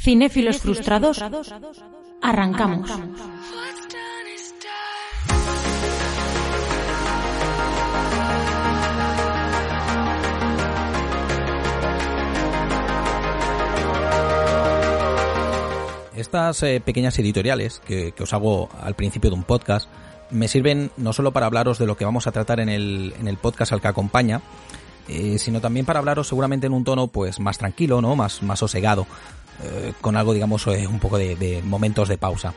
Cinéfilos frustrados, arrancamos. Estas eh, pequeñas editoriales que, que os hago al principio de un podcast me sirven no solo para hablaros de lo que vamos a tratar en el, en el podcast al que acompaña, eh, sino también para hablaros seguramente en un tono pues más tranquilo, ¿no? Más, más sosegado, eh, con algo digamos eh, un poco de, de momentos de pausa.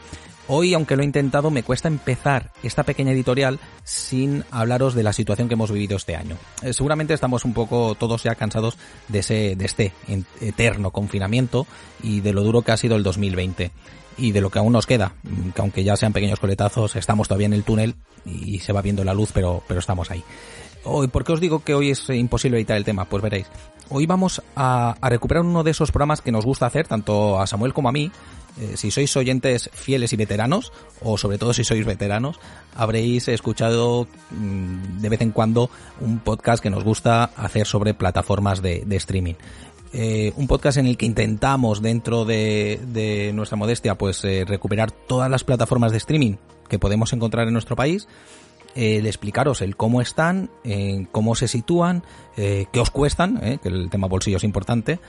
Hoy, aunque lo he intentado, me cuesta empezar esta pequeña editorial sin hablaros de la situación que hemos vivido este año. Eh, seguramente estamos un poco todos ya cansados de, ese, de este eterno confinamiento y de lo duro que ha sido el 2020 y de lo que aún nos queda, que aunque ya sean pequeños coletazos, estamos todavía en el túnel y se va viendo la luz, pero, pero estamos ahí. Hoy, ¿Por qué os digo que hoy es imposible evitar el tema? Pues veréis. Hoy vamos a, recuperar uno de esos programas que nos gusta hacer, tanto a Samuel como a mí, eh, si sois oyentes fieles y veteranos, o sobre todo si sois veteranos, habréis escuchado mmm, de vez en cuando un podcast que nos gusta hacer sobre plataformas de, de streaming. Eh, un podcast en el que intentamos dentro de, de nuestra modestia pues eh, recuperar todas las plataformas de streaming que podemos encontrar en nuestro país eh, de explicaros el cómo están, eh, cómo se sitúan, eh, qué os cuestan, eh, que el tema bolsillo es importante,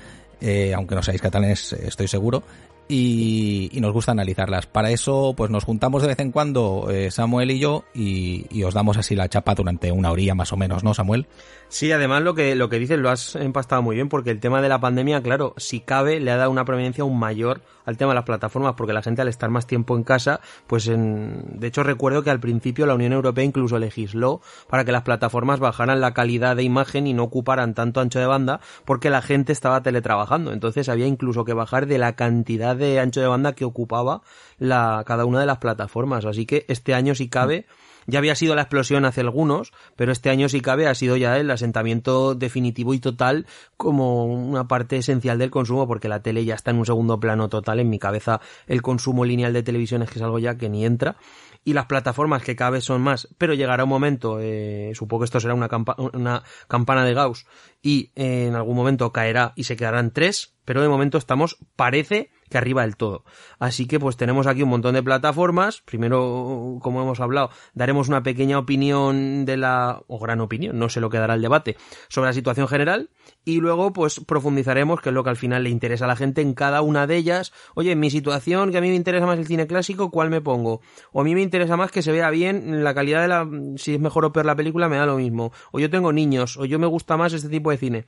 eh, aunque no seáis catalanes estoy seguro, y, nos gusta analizarlas. Para eso, pues nos juntamos de vez en cuando eh, Samuel y yo y, y, os damos así la chapa durante una orilla más o menos, ¿no, Samuel? Sí, además lo que, lo que dices lo has empastado muy bien porque el tema de la pandemia, claro, si cabe, le ha dado una prominencia aún mayor al tema de las plataformas porque la gente al estar más tiempo en casa, pues en, de hecho recuerdo que al principio la Unión Europea incluso legisló para que las plataformas bajaran la calidad de imagen y no ocuparan tanto ancho de banda porque la gente estaba teletrabajando. Entonces había incluso que bajar de la cantidad de ancho de banda que ocupaba la, cada una de las plataformas. Así que este año, si cabe, ya había sido la explosión hace algunos, pero este año, si cabe, ha sido ya el asentamiento definitivo y total como una parte esencial del consumo, porque la tele ya está en un segundo plano total. En mi cabeza, el consumo lineal de televisión es que es algo ya que ni entra y las plataformas que vez son más, pero llegará un momento, eh, supongo que esto será una, campa una campana de Gauss y eh, en algún momento caerá y se quedarán tres, pero de momento estamos, parece que arriba del todo. Así que pues tenemos aquí un montón de plataformas. Primero, como hemos hablado, daremos una pequeña opinión de la, o gran opinión, no sé lo que dará el debate, sobre la situación general. Y luego pues profundizaremos, que es lo que al final le interesa a la gente en cada una de ellas. Oye, en mi situación, que a mí me interesa más el cine clásico, ¿cuál me pongo? O a mí me interesa más que se vea bien la calidad de la, si es mejor o peor la película, me da lo mismo. O yo tengo niños, o yo me gusta más este tipo de cine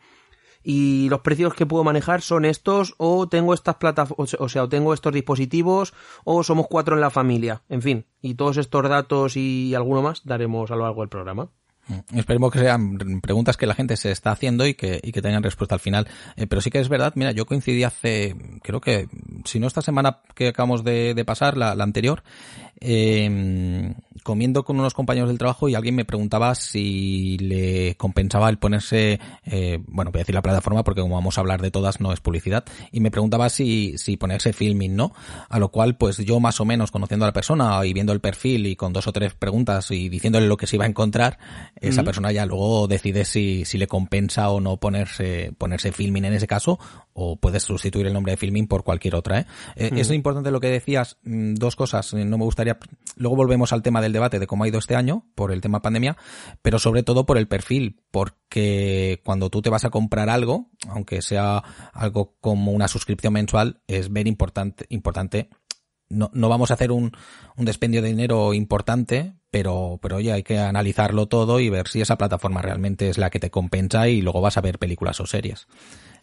y los precios que puedo manejar son estos o tengo estas plataformas, o sea, o tengo estos dispositivos o somos cuatro en la familia, en fin, y todos estos datos y alguno más daremos a lo largo del programa. Esperemos que sean preguntas que la gente se está haciendo y que, y que tengan respuesta al final. Eh, pero sí que es verdad, mira, yo coincidí hace, creo que, si no esta semana que acabamos de, de pasar, la, la anterior, eh, comiendo con unos compañeros del trabajo y alguien me preguntaba si le compensaba el ponerse, eh, bueno, voy a decir la plataforma porque como vamos a hablar de todas no es publicidad, y me preguntaba si, si ponerse filming, ¿no? A lo cual, pues yo más o menos conociendo a la persona y viendo el perfil y con dos o tres preguntas y diciéndole lo que se iba a encontrar, esa persona ya luego decide si, si le compensa o no ponerse, ponerse filming en ese caso, o puedes sustituir el nombre de filming por cualquier otra, ¿eh? Mm. Es importante lo que decías, mm, dos cosas, no me gustaría, luego volvemos al tema del debate de cómo ha ido este año por el tema pandemia, pero sobre todo por el perfil, porque cuando tú te vas a comprar algo, aunque sea algo como una suscripción mensual, es ver importante, importante no, no vamos a hacer un, un despendio de dinero importante, pero, pero hay que analizarlo todo y ver si esa plataforma realmente es la que te compensa y luego vas a ver películas o series.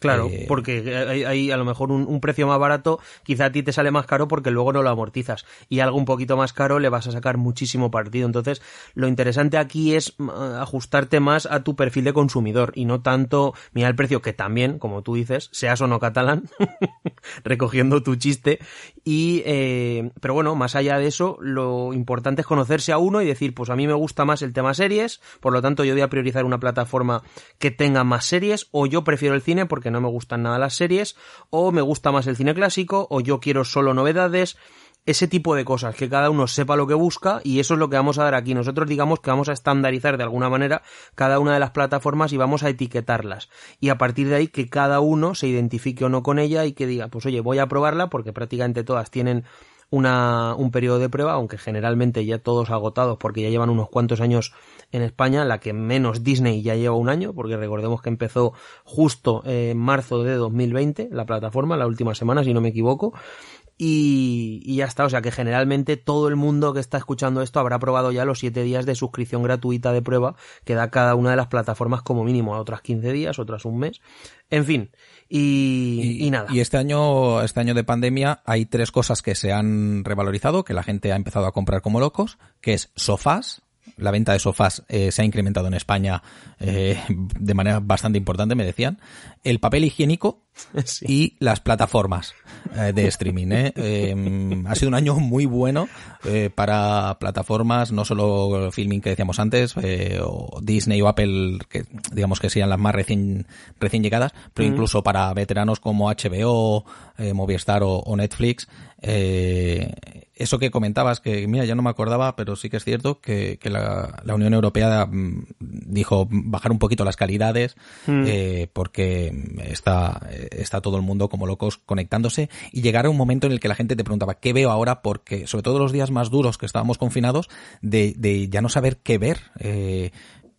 Claro, eh, porque hay, hay, a lo mejor un, un, precio más barato, quizá a ti te sale más caro porque luego no lo amortizas. Y algo un poquito más caro le vas a sacar muchísimo partido. Entonces, lo interesante aquí es ajustarte más a tu perfil de consumidor y no tanto mirar el precio, que también, como tú dices, seas o no catalán, recogiendo tu chiste. Y, eh, pero bueno, más allá de eso, lo importante es conocerse a uno y decir, pues a mí me gusta más el tema series, por lo tanto yo voy a priorizar una plataforma que tenga más series, o yo prefiero el cine porque no me gustan nada las series, o me gusta más el cine clásico, o yo quiero solo novedades, ese tipo de cosas, que cada uno sepa lo que busca y eso es lo que vamos a dar aquí. Nosotros digamos que vamos a estandarizar de alguna manera cada una de las plataformas y vamos a etiquetarlas. Y a partir de ahí que cada uno se identifique o no con ella y que diga, pues oye, voy a probarla porque prácticamente todas tienen una, un periodo de prueba, aunque generalmente ya todos agotados porque ya llevan unos cuantos años en España, la que menos Disney ya lleva un año, porque recordemos que empezó justo en marzo de 2020 la plataforma, la última semana, si no me equivoco. Y, ya está, o sea que generalmente todo el mundo que está escuchando esto habrá probado ya los 7 días de suscripción gratuita de prueba que da cada una de las plataformas como mínimo, otras 15 días, otras un mes. En fin, y, nada. Y este año, este año de pandemia hay tres cosas que se han revalorizado, que la gente ha empezado a comprar como locos, que es sofás, la venta de sofás eh, se ha incrementado en España eh, de manera bastante importante, me decían. El papel higiénico y las plataformas eh, de streaming. Em, ha sido un año muy bueno para plataformas, no solo filming que decíamos antes, o Disney o Apple, que digamos que sean las más recién, recién llegadas, pero incluso para veteranos como HBO, Movistar o, o Netflix. Eh, eso que comentabas, que mira, ya no me acordaba, pero sí que es cierto que, la, Unión Europea mm, dijo bajar un poquito las calidades mm. eh, porque está, está todo el mundo como locos conectándose y llegar a un momento en el que la gente te preguntaba, ¿qué veo ahora? Porque sobre todo los días más duros que estábamos confinados, de, de ya no saber qué ver. Eh,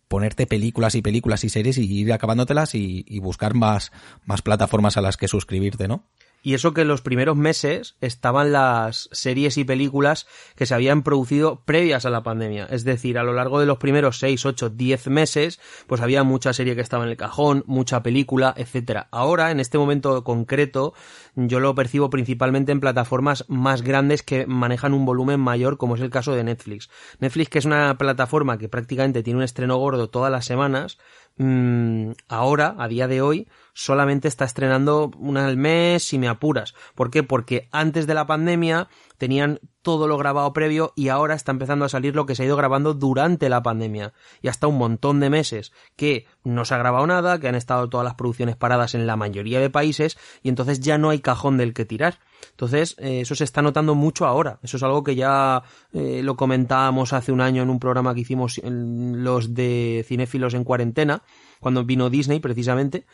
ponerte películas y películas y series y ir acabándotelas y, y buscar más, más plataformas a las que suscribirte, ¿no? Y eso que los primeros meses estaban las series y películas que se habían producido previas a la pandemia. Es decir, a lo largo de los primeros 6, 8, 10 meses, pues había mucha serie que estaba en el cajón, mucha película, etcétera. Ahora, en este momento concreto, yo lo percibo principalmente en plataformas más grandes que manejan un volumen mayor, como es el caso de Netflix. Netflix, que es una plataforma que prácticamente tiene un estreno gordo todas las semanas, mmm, ahora, a día de hoy, solamente está estrenando una al mes si me apuras. ¿Por qué? Porque antes de la pandemia tenían todo lo grabado previo y ahora está empezando a salir lo que se ha ido grabando durante la pandemia. Y hasta un montón de meses que no se ha grabado nada, que han estado todas las producciones paradas en la mayoría de países y entonces ya no hay cajón del que tirar. Entonces, eh, eso se está notando mucho ahora. Eso es algo que ya eh, lo comentábamos hace un año en un programa que hicimos los de cinéfilos en cuarentena, cuando vino Disney precisamente,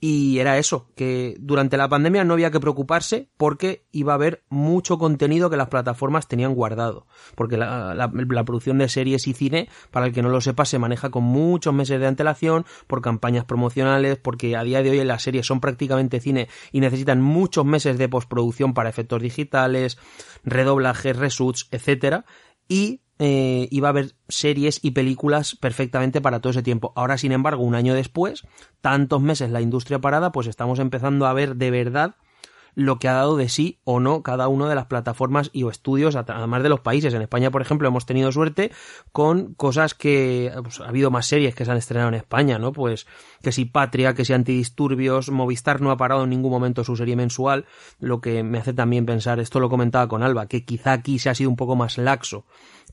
y era eso, que durante la pandemia no había que preocuparse porque iba a haber mucho contenido que las plataformas tenían guardado. Porque la, producción de series y cine, para el que no lo sepa, se maneja con muchos meses de antelación, por campañas promocionales, porque a día de hoy las series son prácticamente cine y necesitan muchos meses de postproducción para efectos digitales, redoblajes, reshoots, etcétera. Y eh, iba a haber series y películas perfectamente para todo ese tiempo. Ahora, sin embargo, un año después, tantos meses la industria parada, pues estamos empezando a ver de verdad lo que ha dado de sí o no cada una de las plataformas y o estudios, además de los países. En España, por ejemplo, hemos tenido suerte con cosas que pues, ha habido más series que se han estrenado en España, ¿no? Pues que si Patria, que si Antidisturbios, Movistar no ha parado en ningún momento su serie mensual, lo que me hace también pensar, esto lo comentaba con Alba, que quizá aquí se ha sido un poco más laxo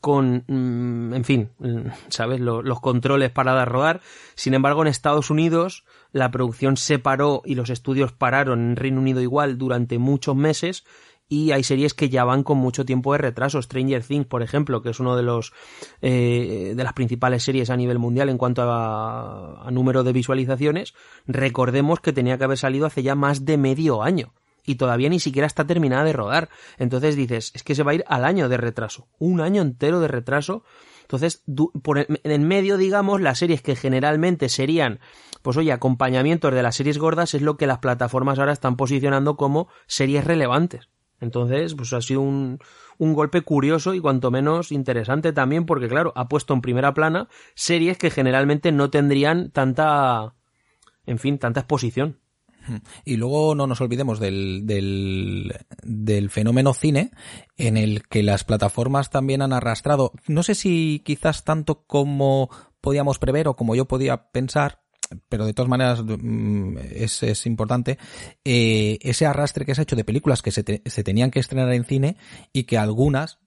con, mm, en fin, mm, ¿sabes? Los, controles para dar rodar. Sin embargo, en Estados Unidos la producción se paró y los estudios pararon en Reino Unido igual durante muchos meses y hay series que ya van con mucho tiempo de retraso. Stranger Things, por ejemplo, que es uno de los eh, de las principales series a nivel mundial en cuanto a número de visualizaciones. Recordemos que tenía que haber salido hace ya más de medio año y todavía ni siquiera está terminada de rodar. Entonces dices, es que se va a ir al año de retraso, un año entero de retraso. Entonces, por en medio, digamos, las series que generalmente serían, pues oye, acompañamientos de las series gordas es lo que las plataformas ahora están posicionando como series relevantes. Entonces, pues ha sido un, un golpe curioso y cuanto menos interesante también, porque claro, ha puesto en primera plana series que generalmente no tendrían tanta, en fin, tanta exposición. Y luego no nos olvidemos del, del, del, fenómeno cine, en el que las plataformas también han arrastrado, no sé si quizás tanto como podíamos prever o como yo podía pensar, pero de todas maneras mm, es, es importante, eh, ese arrastre que se ha hecho de películas que se, se, tenían que estrenar en cine y que algunas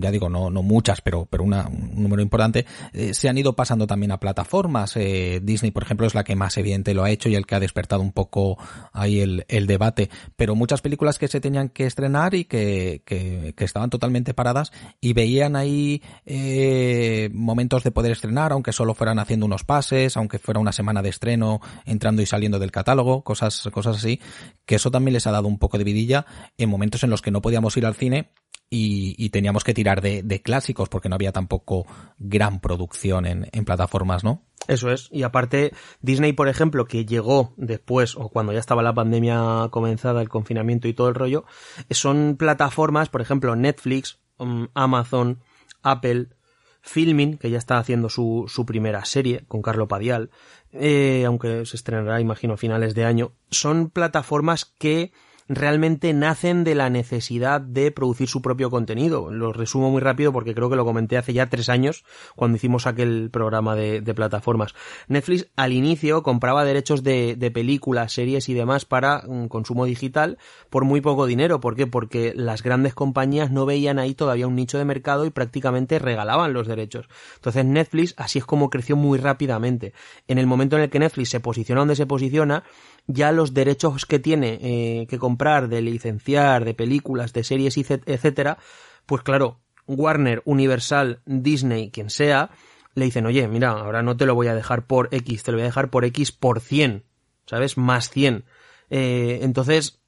ya digo, no, no muchas, pero, pero un número importante, eh, se han ido pasando también a plataformas. Eh, Disney, por ejemplo, es la que más evidente lo ha hecho y el que ha despertado un poco ahí el, el debate. Pero muchas películas que se tenían que estrenar y que, que, estaban totalmente paradas y veían ahí eh, momentos de poder estrenar, aunque solo fueran haciendo unos pases, aunque fuera una semana de estreno entrando y saliendo del catálogo, cosas, cosas así, que eso también les ha dado un poco de vidilla en momentos en los que no podíamos ir al cine y, teníamos que tirar de, clásicos porque no había tampoco gran producción en, en, plataformas, ¿no? Eso es. Y aparte, Disney, por ejemplo, que llegó después o cuando ya estaba la pandemia comenzada, el confinamiento y todo el rollo, son plataformas, por ejemplo, Netflix, um, Amazon, Apple, Filming, que ya está haciendo su, su primera serie con Carlo Padial, eh, aunque se estrenará, imagino, a finales de año, son plataformas que realmente nacen de la necesidad de producir su propio contenido. Lo resumo muy rápido porque creo que lo comenté hace ya tres años cuando hicimos aquel programa de, plataformas. Netflix al inicio compraba derechos de, películas, series y demás para un consumo digital por muy poco dinero. ¿Por qué? Porque las grandes compañías no veían ahí todavía un nicho de mercado y prácticamente regalaban los derechos. Entonces Netflix así es como creció muy rápidamente. En el momento en el que Netflix se posiciona donde se posiciona, ya los derechos que tiene eh, que comprar de licenciar, de películas, de series, etcétera, pues claro, Warner, Universal, Disney, quien sea, le dicen, oye, mira, ahora no te lo voy a dejar por X, te lo voy a dejar por X por 100, ¿sabes? Más 100. Eh, entonces,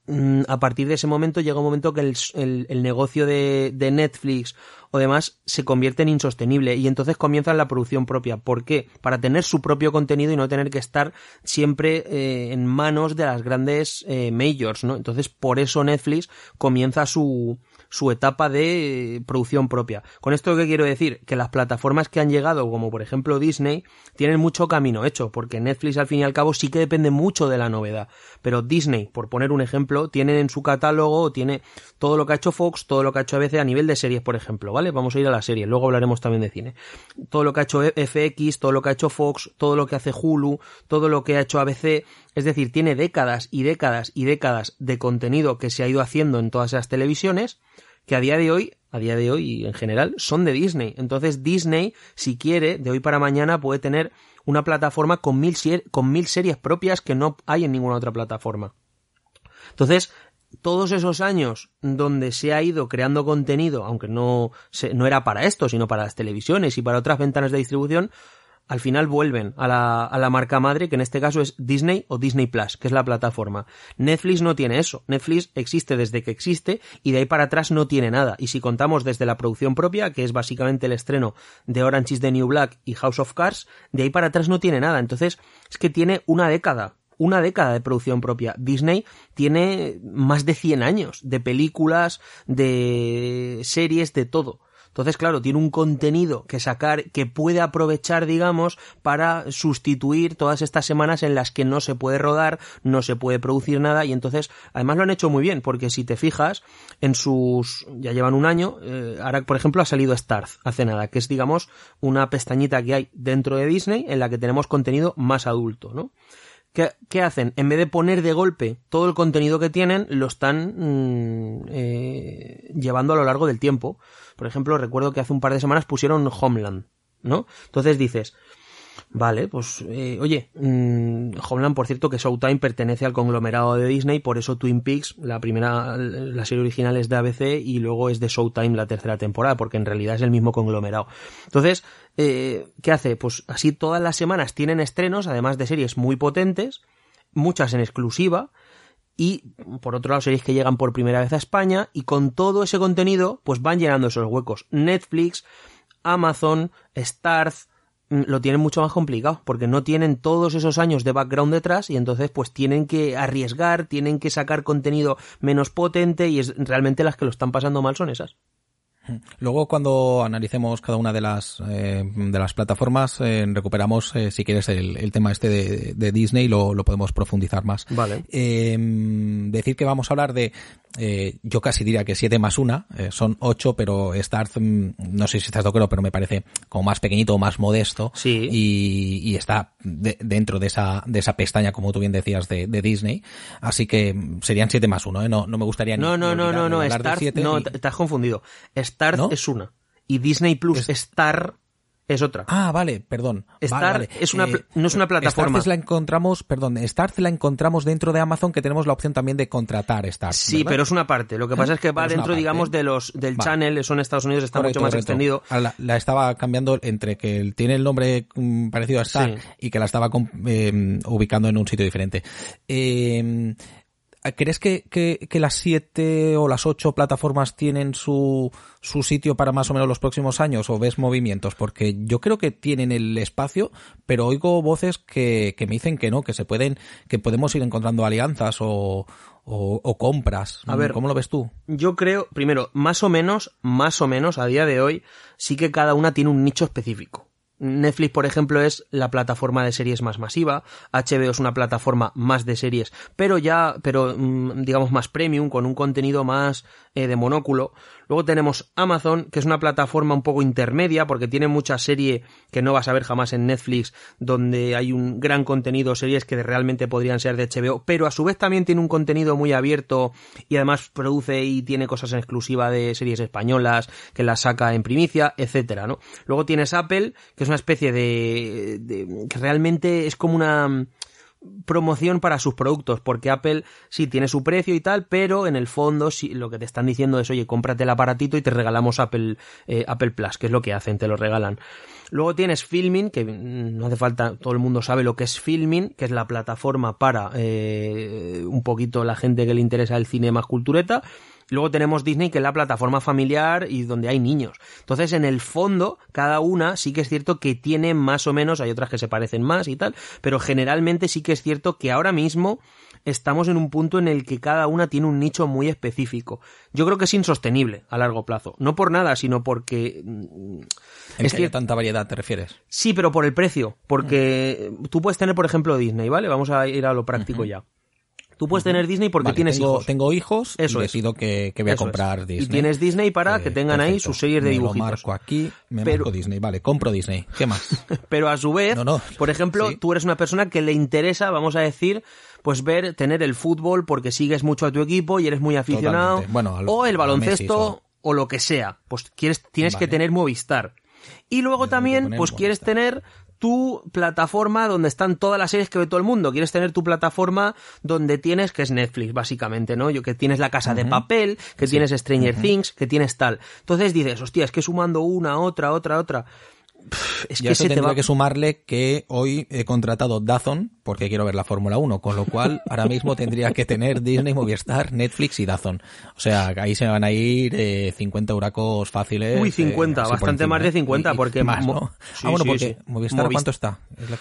a partir de ese momento llega un momento que el, el, negocio de, de, Netflix o demás se convierte en insostenible y entonces comienzan la producción propia. ¿Por qué? Para tener su propio contenido y no tener que estar siempre eh, en manos de las grandes eh, majors, ¿no? Entonces por eso Netflix comienza su, su etapa de producción propia. Con esto qué quiero decir que las plataformas que han llegado, como por ejemplo Disney, tienen mucho camino hecho, porque Netflix al fin y al cabo sí que depende mucho de la novedad. Pero Disney, por poner un ejemplo, tiene en su catálogo, tiene todo lo que ha hecho Fox, todo lo que ha hecho ABC a nivel de series, por ejemplo, ¿vale? Vamos a ir a la serie, luego hablaremos también de cine. Todo lo que ha hecho FX, todo lo que ha hecho Fox, todo lo que hace Hulu, todo lo que ha hecho ABC, es decir, tiene décadas y décadas y décadas de contenido que se ha ido haciendo en todas esas televisiones que a día de hoy, a día de hoy en general, son de Disney. Entonces Disney, si quiere, de hoy para mañana puede tener una plataforma con mil, con mil series propias que no hay en ninguna otra plataforma. Entonces, todos esos años donde se ha ido creando contenido, aunque no, no era para esto, sino para las televisiones y para otras ventanas de distribución, al final vuelven a la, a la, marca madre, que en este caso es Disney o Disney Plus, que es la plataforma. Netflix no tiene eso. Netflix existe desde que existe y de ahí para atrás no tiene nada. Y si contamos desde la producción propia, que es básicamente el estreno de Orange is the New Black y House of Cards, de ahí para atrás no tiene nada. Entonces, es que tiene una década. Una década de producción propia. Disney tiene más de 100 años de películas, de series, de todo. Entonces, claro, tiene un contenido que sacar que puede aprovechar, digamos, para sustituir todas estas semanas en las que no se puede rodar, no se puede producir nada y entonces, además lo han hecho muy bien, porque si te fijas, en sus, ya llevan un año, eh, ahora por ejemplo ha salido Starz hace nada, que es digamos una pestañita que hay dentro de Disney en la que tenemos contenido más adulto, ¿no? ¿Qué, hacen? En vez de poner de golpe todo el contenido que tienen, lo están mm, eh, llevando a lo largo del tiempo. Por ejemplo, recuerdo que hace un par de semanas pusieron Homeland, ¿no? Entonces dices, Vale, pues eh, oye, mmm, Homeland, por cierto, que Showtime pertenece al conglomerado de Disney, por eso Twin Peaks, la primera, la serie original es de ABC y luego es de Showtime la tercera temporada, porque en realidad es el mismo conglomerado. Entonces, eh, ¿qué hace? Pues así todas las semanas tienen estrenos, además de series muy potentes, muchas en exclusiva, y por otro lado series que llegan por primera vez a España y con todo ese contenido pues van llenando esos huecos. Netflix, Amazon, Starz, Mm, lo tienen mucho más complicado porque no tienen todos esos años de background detrás y entonces pues tienen que arriesgar, tienen que sacar contenido menos potente y es realmente las que lo están pasando mal son esas. Luego, cuando analicemos cada una de las eh, de las plataformas, eh, recuperamos, eh, si quieres, el, tema este de, Disney, lo, lo podemos profundizar más. Vale. decir que vamos a hablar de, yo casi diría que 7 más 1, son 8, pero Starz, mm, no sé si estás de acuerdo, pero me parece como más pequeñito, más modesto. Sí. Y, y está dentro de esa, de esa pestaña, como tú bien decías, de, Disney. Así que serían 7 más 1, ¿eh? No, no me gustaría no, ni, no, no, no, no, Star, no, te has confundido. Star es una. Y Disney Plus Star es otra. Ah, vale, perdón. Star es una, eh, no es una plataforma. Starz la encontramos, perdón, Starz la encontramos dentro de Amazon que tenemos la opción también de contratar Starz. Sí, pero es una parte. Lo que pasa es que va dentro, digamos, de los del channel, eso en Estados Unidos está mucho más extendido. La, estaba cambiando entre que tiene el nombre mm, parecido a Star y que la estaba eh, ubicando en un sitio diferente. Eh, ¿Crees que, que, las siete o las ocho plataformas tienen su, su sitio para más o menos los próximos años o ves movimientos? Porque yo creo que tienen el espacio, pero oigo voces que, que me dicen que no, que se pueden, que podemos ir encontrando alianzas o, o, o, compras. A ver, ¿cómo lo ves tú? Yo creo, primero, más o menos, más o menos, a día de hoy, sí que cada una tiene un nicho específico. Netflix, por ejemplo, es la plataforma de series más masiva, HBO es una plataforma más de series, pero ya, pero mm, digamos más premium, con un contenido más eh, de monóculo. Luego tenemos Amazon, que es una plataforma un poco intermedia, porque tiene mucha serie que no vas a ver jamás en Netflix, donde hay un gran contenido, series que realmente podrían ser de HBO, pero a su vez también tiene un contenido muy abierto y además produce y tiene cosas en exclusiva de series españolas, que las saca en primicia, etcétera, ¿no? Luego tienes Apple, que es una especie de, de que realmente es como una promoción para sus productos, porque Apple sí tiene su precio y tal, pero en el fondo sí, lo que te están diciendo es, oye, cómprate el aparatito y te regalamos Apple, eh, Apple Plus, que es lo que hacen, te lo regalan. Luego tienes Filming, que no hace falta, todo el mundo sabe lo que es Filming, que es la plataforma para eh, un poquito la gente que le interesa el cine más cultureta. Luego tenemos Disney, que es la plataforma familiar y donde hay niños. Entonces, en el fondo, cada una sí que es cierto que tiene más o menos, hay otras que se parecen más y tal, pero generalmente sí que es cierto que ahora mismo estamos en un punto en el que cada una tiene un nicho muy específico. Yo creo que es insostenible a largo plazo. No por nada, sino porque... Mm, es que, tanta variedad te refieres. Sí, pero por el precio. Porque tú puedes tener, por ejemplo, Disney, ¿vale? Vamos a ir a lo práctico ya. Tú puedes tener Disney porque tienes tengo, hijos. Tengo hijos Eso y decido que, voy a comprar Disney. Y tienes Disney para que tengan ahí sus series de dibujitos. Me marco aquí, me marco Disney. Vale, compro Disney. ¿Qué más? Pero a su vez, por ejemplo, tú eres una persona que le interesa, vamos a decir, pues ver, tener el fútbol porque sigues mucho a tu equipo y eres muy aficionado. Bueno, o el baloncesto o lo que sea. Pues quieres, tienes que tener Movistar. Y luego también, pues quieres tener tu plataforma donde están todas las series que ve todo el mundo. Quieres tener tu plataforma donde tienes, que es Netflix, básicamente, ¿no? Yo que tienes la casa de papel, que tienes Stranger Things, que tienes tal. Entonces dices, hostia, es que sumando una, otra, otra, otra es que se te va... que sumarle que hoy he contratado Dazon porque quiero ver la Fórmula 1, con lo cual ahora mismo tendría que tener Disney, Movistar, Netflix y Dazon. O sea, ahí se van a ir eh, 50 huracos fáciles. Uy, 50, eh, bastante más de 50 porque... Más, ¿no? ah, bueno, porque Movistar, ¿cuánto está?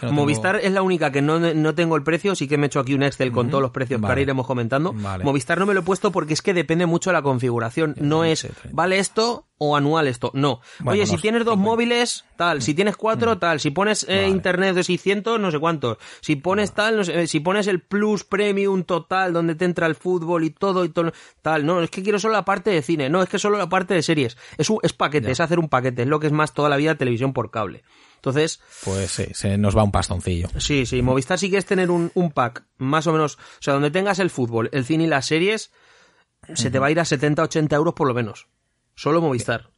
Movistar es la única que no, no, tengo el precio, sí que me he hecho aquí un Excel con todos los precios ahora iremos comentando. Movistar no me lo he puesto porque es que depende mucho de la configuración. No es, vale esto o anual esto. No. Oye, si tienes dos móviles, tal. Si tienes cuatro, mm. tal. Si pones eh, internet de 600, no sé cuántos. Si pones tal, no sé, si pones el plus premium total donde te entra el fútbol y todo y todo, tal. No, es que quiero solo la parte de cine. No, es que solo la parte de series. Es, un, es paquete, es hacer un paquete. Es lo que es más toda la vida televisión por cable. Entonces. Pues sí, se nos va un pastoncillo. Sí, sí. Movistar si quieres tener un, un pack más o menos. O sea, donde tengas el fútbol, el cine y las series, se te va a ir a 70, 80 euros por lo menos. Solo Movistar.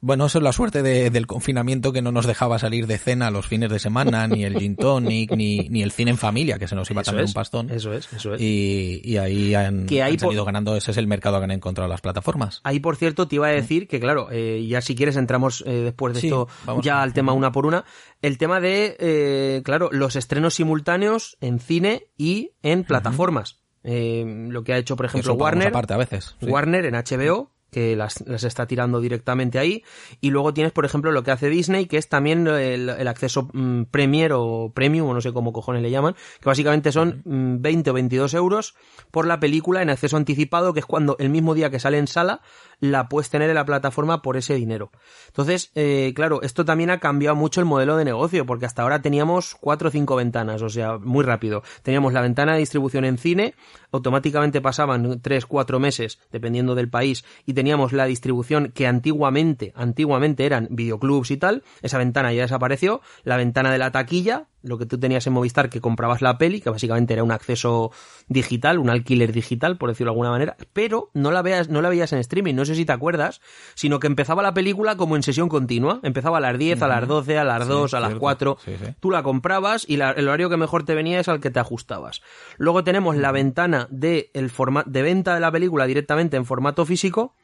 Bueno, eso es la suerte del confinamiento que no nos dejaba salir de cena los fines de semana, ni el gin tonic, ni, ni el cine en familia, que se nos iba también un pastón. Eso es, eso es. Y, ahí han, que han salido ganando, ese es el mercado que han encontrado las plataformas. Ahí, por cierto, te iba a decir que, claro, eh, ya si quieres entramos eh, después de esto ya al tema una por una. El tema de, eh, claro, los estrenos simultáneos en cine y en plataformas. lo que ha hecho, por ejemplo, Warner. Aparte, a veces. Warner en HBO que las, está tirando directamente ahí. Y luego tienes, por ejemplo, lo que hace Disney, que es también el, acceso mm, Premier o Premium, o no sé cómo cojones le llaman, que básicamente son 20 mm, o 22 euros por la película en acceso anticipado, que es cuando el mismo día que sale en sala, la puedes tener en la plataforma por ese dinero. Entonces, eh, claro, esto también ha cambiado mucho el modelo de negocio, porque hasta ahora teníamos cuatro o cinco ventanas, o sea, muy rápido. Teníamos la ventana de distribución en cine, automáticamente pasaban tres, cuatro meses, dependiendo del país, y teníamos la distribución que antiguamente, antiguamente eran videoclubs y tal, esa ventana ya desapareció, la ventana de la taquilla, lo que tú tenías en Movistar, que comprabas la peli, que básicamente era un acceso digital, un alquiler digital, por decirlo de alguna manera, pero no la, veas, no la veías en streaming, no sé si te acuerdas, sino que empezaba la película como en sesión continua, empezaba a las 10, a las 12, a las 2, a las 4, tú la comprabas y el horario que mejor te venía es al que te ajustabas. Luego tenemos la ventana de, el de venta de la película directamente en formato físico,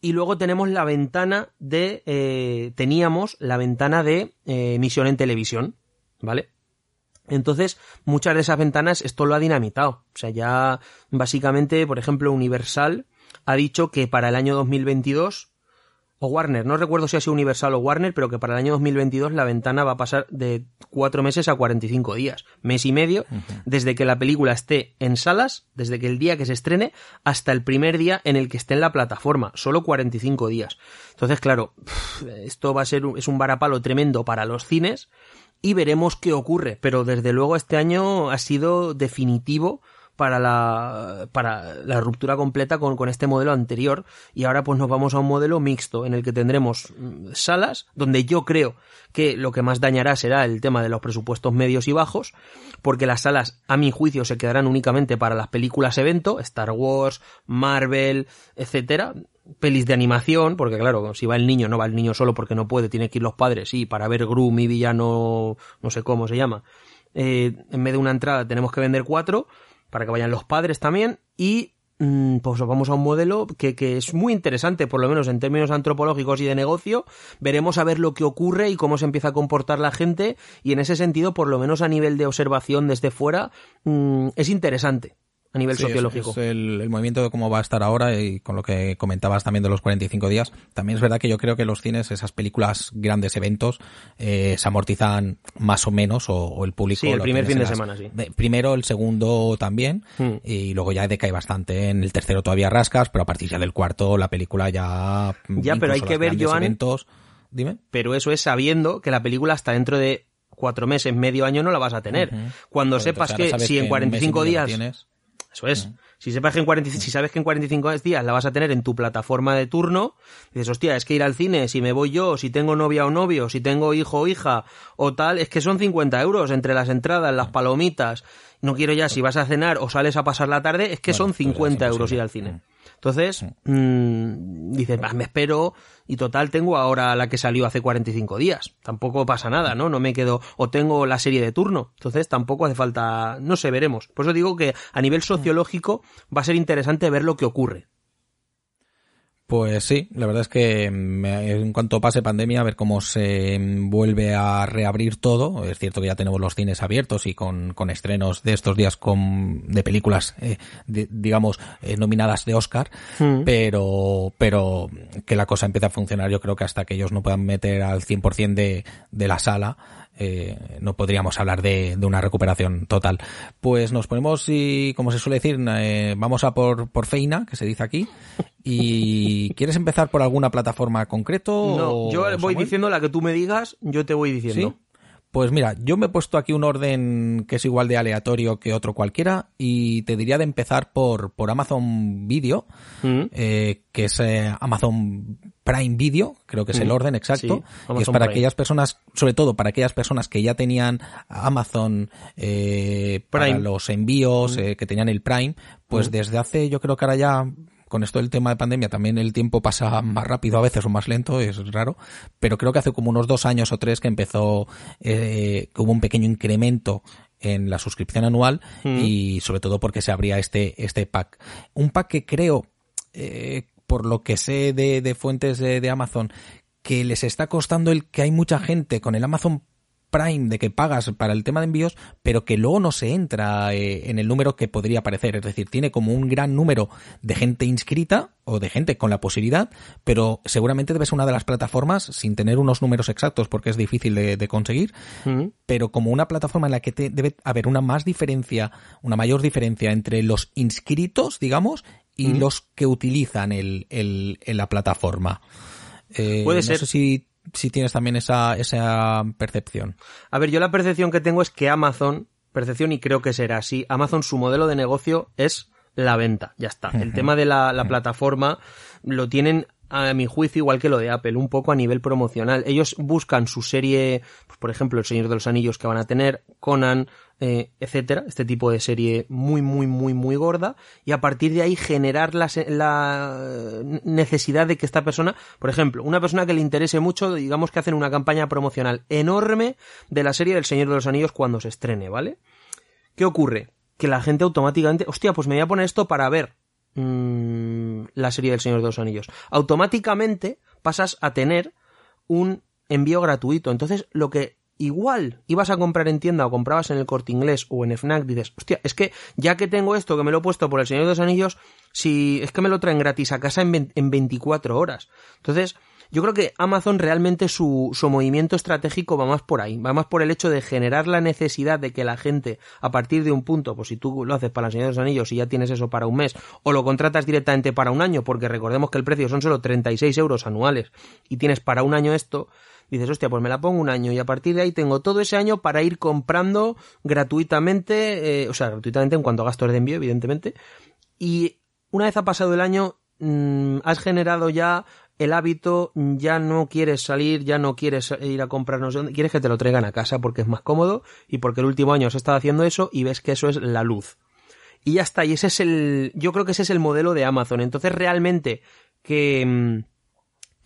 y luego tenemos la ventana de eh, teníamos la ventana de eh, emisión en televisión ¿vale? Entonces, muchas de esas ventanas esto lo ha dinamitado. O sea, ya básicamente, por ejemplo, Universal ha dicho que para el año 2022, o Warner, no recuerdo si ha sido Universal o Warner, pero que para el año 2022 la ventana va a pasar de cuatro meses a 45 días, mes y medio, desde que la película esté en salas, desde que el día que se estrene, hasta el primer día en el que esté en la plataforma, solo 45 días. Entonces, claro, esto va a ser, es un varapalo tremendo para los cines, y veremos qué ocurre. Pero desde luego este año ha sido definitivo para la, para la ruptura completa con, con, este modelo anterior y ahora pues nos vamos a un modelo mixto en el que tendremos mm, salas donde yo creo que lo que más dañará será el tema de los presupuestos medios y bajos porque las salas a mi juicio se quedarán únicamente para las películas evento Star Wars, Marvel, etcétera pelis de animación, porque claro, si va el niño, no va el niño solo porque no puede, tiene que ir los padres, sí, para ver Gru, mi villano, no sé cómo se llama. Eh, en vez de una entrada tenemos que vender cuatro, para que vayan los padres también, y mm, pues vamos a un modelo que, que, es muy interesante, por lo menos en términos antropológicos y de negocio, veremos a ver lo que ocurre y cómo se empieza a comportar la gente, y en ese sentido, por lo menos a nivel de observación desde fuera, mm, es interesante a nivel sociológico. Es, el, movimiento de cómo va a estar ahora y con lo que comentabas también de los 45 días. También es verdad que yo creo que los cines, esas películas, grandes eventos, eh, se amortizan más o menos o, el público. Sí, el primer fin de semana, sí. primero, el segundo también hmm. y luego ya decae bastante. En el tercero todavía rascas, pero a partir ya del cuarto la película ya. Ya, pero hay que ver, Joan. Eventos, Dime. Pero eso es sabiendo que la película hasta dentro de cuatro meses, medio año no la vas a tener. Cuando sepas que si en 45 días eso es. Si, sepas que en si sabes que en 45 días la vas a tener en tu plataforma de turno, dices, hostia, es que ir al cine, si me voy yo, si tengo novia o novio, si tengo hijo o hija o tal, es que son 50 euros entre las entradas, las palomitas. No quiero ya, si vas a cenar o sales a pasar la tarde, es que son 50 pues euros ir al cine. Entonces, mmm, dices, me espero y total tengo ahora la que salió hace 45 días. Tampoco pasa nada, ¿no? No me quedo, o tengo la serie de turno. Entonces tampoco hace falta, no sé, veremos. Por eso digo que a nivel sociológico va a ser interesante ver lo que ocurre. Pues sí, la verdad es que en cuanto pase pandemia, a ver cómo se vuelve a reabrir todo. Es cierto que ya tenemos los cines abiertos y con, con estrenos de estos días con, de películas, eh, digamos, eh, nominadas de Oscar, hmm. pero, pero que la cosa empiece a funcionar yo creo que hasta que ellos no puedan meter al 100% de, de la sala, eh, no podríamos hablar de, de, una recuperación total. Pues nos ponemos y, como se suele decir, eh, vamos a por, por feina, que se dice aquí. ¿Y quieres empezar por alguna plataforma concreto? No, yo voy diciendo la que tú me digas, yo te voy diciendo. Pues mira, yo me he puesto aquí un orden que es igual de aleatorio que otro cualquiera y te diría de empezar por, por Amazon Video, mm. eh, que es eh, Amazon Prime Video, creo que es el orden exacto, y es para aquellas personas, sobre todo para aquellas personas que ya tenían Amazon eh, para los envíos, eh, que tenían el Prime, pues desde hace, yo creo que ahora ya con esto del tema de pandemia también el tiempo pasa más rápido a veces o más lento, es raro, pero creo que hace como unos dos años o tres que empezó, eh, que hubo un pequeño incremento en la suscripción anual mm. y sobre todo porque se abría este, este pack. Un pack que creo, eh, por lo que sé de, de fuentes de, de Amazon, que les está costando el que hay mucha gente con el Amazon Prime de que pagas para el tema de envíos, pero que luego no se entra eh, en el número que podría aparecer. Es decir, tiene como un gran número de gente inscrita o de gente con la posibilidad, pero seguramente debe ser una de las plataformas, sin tener unos números exactos porque es difícil de, conseguir, pero como una plataforma en la que debe haber una más diferencia, una mayor diferencia entre los inscritos, digamos, y los que utilizan el, el, la plataforma. Eh, Puede ser. si si tienes también esa, esa percepción. A ver, yo la percepción que tengo es que Amazon, percepción y creo que será así, Amazon su modelo de negocio es la venta, ya está. El tema de la, plataforma lo tienen a mi juicio, igual que lo de Apple, un poco a nivel promocional. Ellos buscan su serie, por ejemplo, El Señor de los Anillos que van a tener, Conan, eh, etcétera, este tipo de serie muy, muy, muy, muy gorda, y a partir de ahí generar la, la necesidad de que esta persona, por ejemplo, una persona que le interese mucho, digamos que hacen una campaña promocional enorme de la serie del Señor de los Anillos cuando se estrene, ¿vale? ¿Qué ocurre? Que la gente automáticamente, hostia, pues me voy a poner esto para ver mmm, la serie del Señor de los Anillos. Automáticamente pasas a tener un envío gratuito. Entonces, lo que igual ibas a comprar en tienda o comprabas en el corte inglés o en FNAC, dices, hostia, es que ya que tengo esto, que me lo he puesto por el Señor de los Anillos, si es que me lo traen gratis a casa en, en 24 horas. Entonces, yo creo que Amazon realmente su, su movimiento estratégico va más por ahí, va más por el hecho de generar la necesidad de que la gente, a partir de un punto, pues si tú lo haces para el Señor de los Anillos y ya tienes eso para un mes, o lo contratas directamente para un año, porque recordemos que el precio son solo 36 euros anuales y tienes para un año esto, dices, hostia, pues me la pongo un año y a partir de ahí tengo todo ese año para ir comprando gratuitamente, eh, o sea, gratuitamente en cuanto a gastos de envío, evidentemente, y una vez ha pasado el año, mmm, has generado ya el hábito, ya no quieres salir, ya no quieres ir a comprarnos, quieres que te lo traigan a casa porque es más cómodo y porque el último año has estado haciendo eso y ves que eso es la luz. Y ya está, y ese es el, yo creo que ese es el modelo de Amazon. Entonces realmente que,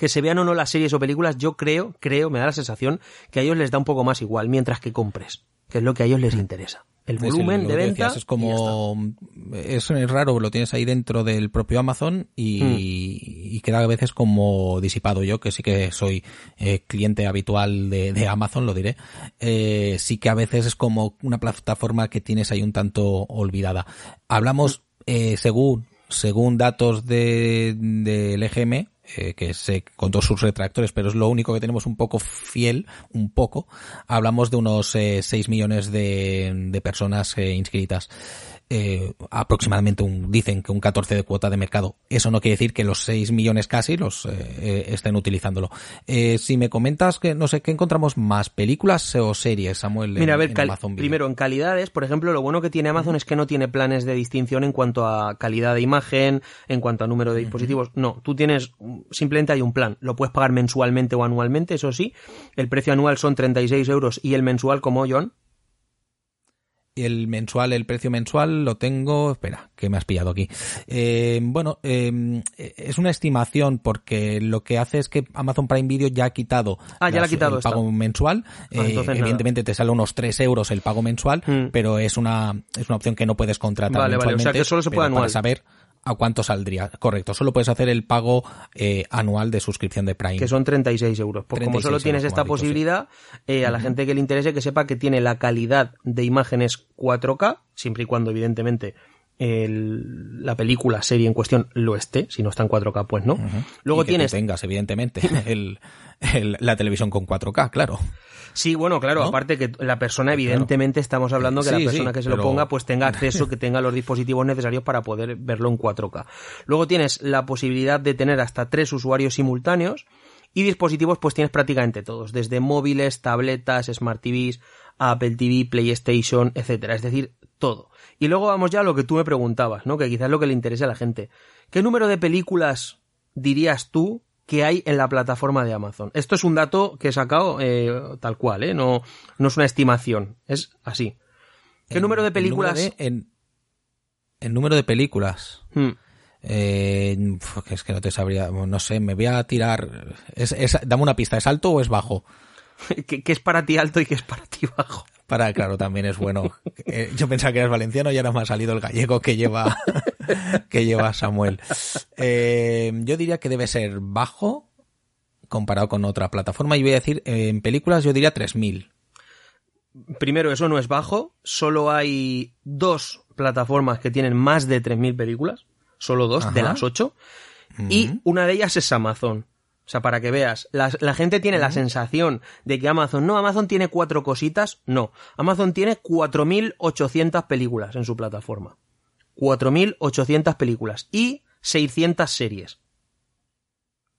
que se vean o no las series o películas, yo creo, creo, me da la sensación que a ellos les da un poco más igual mientras que compres, que es lo que a ellos les interesa el volumen el, de venta. Decías, es como es, es, raro, lo tienes ahí dentro del propio Amazon y, mm. y, queda a veces como disipado. Yo que sí que soy eh, cliente habitual de, de, Amazon, lo diré. Eh, sí que a veces es como una plataforma que tienes ahí un tanto olvidada. Hablamos eh, según según datos de del EGM, eh, que con todos sus retractores, pero es lo único que tenemos un poco fiel, un poco. Hablamos de unos eh, 6 millones de, de personas eh, inscritas. Eh, aproximadamente un, dicen que un 14 de cuota de mercado. Eso no quiere decir que los 6 millones casi los eh, estén utilizándolo. Eh, si me comentas que, no sé, ¿qué encontramos más? ¿Películas o series, Samuel? Mira, en, a ver, en Amazon primero, en calidades, por ejemplo, lo bueno que tiene Amazon es que no tiene planes de distinción en cuanto a calidad de imagen, en cuanto a número de dispositivos. No, tú tienes, simplemente hay un plan. Lo puedes pagar mensualmente o anualmente, eso sí. El precio anual son 36 euros y el mensual, como John, el mensual, el precio mensual lo tengo, espera, que me has pillado aquí. Eh, bueno, eh, es una estimación porque lo que hace es que Amazon Prime Video ya ha quitado, Ah, ya la ha quitado el pago mensual. Ah, Eh, evidentemente te sale unos 3 euros el pago mensual, Mm. pero es una, es una opción que no puedes contratar Vale, vale, o sea que solo se puede pero para anual. saber a cuánto saldría. Correcto, solo puedes hacer el pago eh, anual de suscripción de Prime. que son 36 euros. Pues como 36 solo tienes euros, esta posibilidad, eh, a la gente que le interese que sepa que tiene la calidad de imágenes 4K, siempre y cuando evidentemente el- la película, serie en cuestión lo esté, si no está en 4K pues no. Luego Y que tú tienes tengas, evidentemente, el, el- la televisión con 4K, claro. Sí, bueno, claro, ¿No? aparte que la persona, evidentemente, estamos hablando que Sí, la persona sí, que se lo ponga, pues tenga acceso, que tenga los dispositivos necesarios para poder verlo en 4K. Luego tienes la posibilidad de tener hasta tres usuarios simultáneos y dispositivos, pues tienes prácticamente todos, desde móviles, tabletas, Smart TVs, Apple TV, PlayStation, etcétera. Es decir, todo. Y luego vamos ya a lo que tú me preguntabas, ¿no? Que quizás es lo que le interese a la gente. ¿Qué número de películas dirías tú que hay en la plataforma de Amazon. Esto es un dato que he sacado eh, tal cual, ¿eh? No, no es una estimación, es así. ¿Qué En- número de películas? número de- en, número de películas. Hmm. Eh, es que no te sabría, no sé, me voy a tirar. Es, es- dame una pista, ¿es alto o es bajo? ¿Qué, qué es para ti alto y qué es para ti bajo? Para, claro, también es bueno. Eh, yo pensaba que eras valenciano y ahora me ha salido el gallego que lleva, que lleva Samuel. Eh, yo diría que debe ser bajo comparado con otra plataforma y voy a decir, en películas yo diría 3000. Primero, eso no es bajo. Solo hay dos plataformas que tienen más de 3.000 películas. Solo dos, de las ocho. Y una de ellas es Amazon. O sea, para que veas, la, la gente tiene la sensación de que Amazon, no, Amazon tiene cuatro cositas. No, Amazon tiene 4.800 películas en su plataforma. 4.800 películas y 600 series.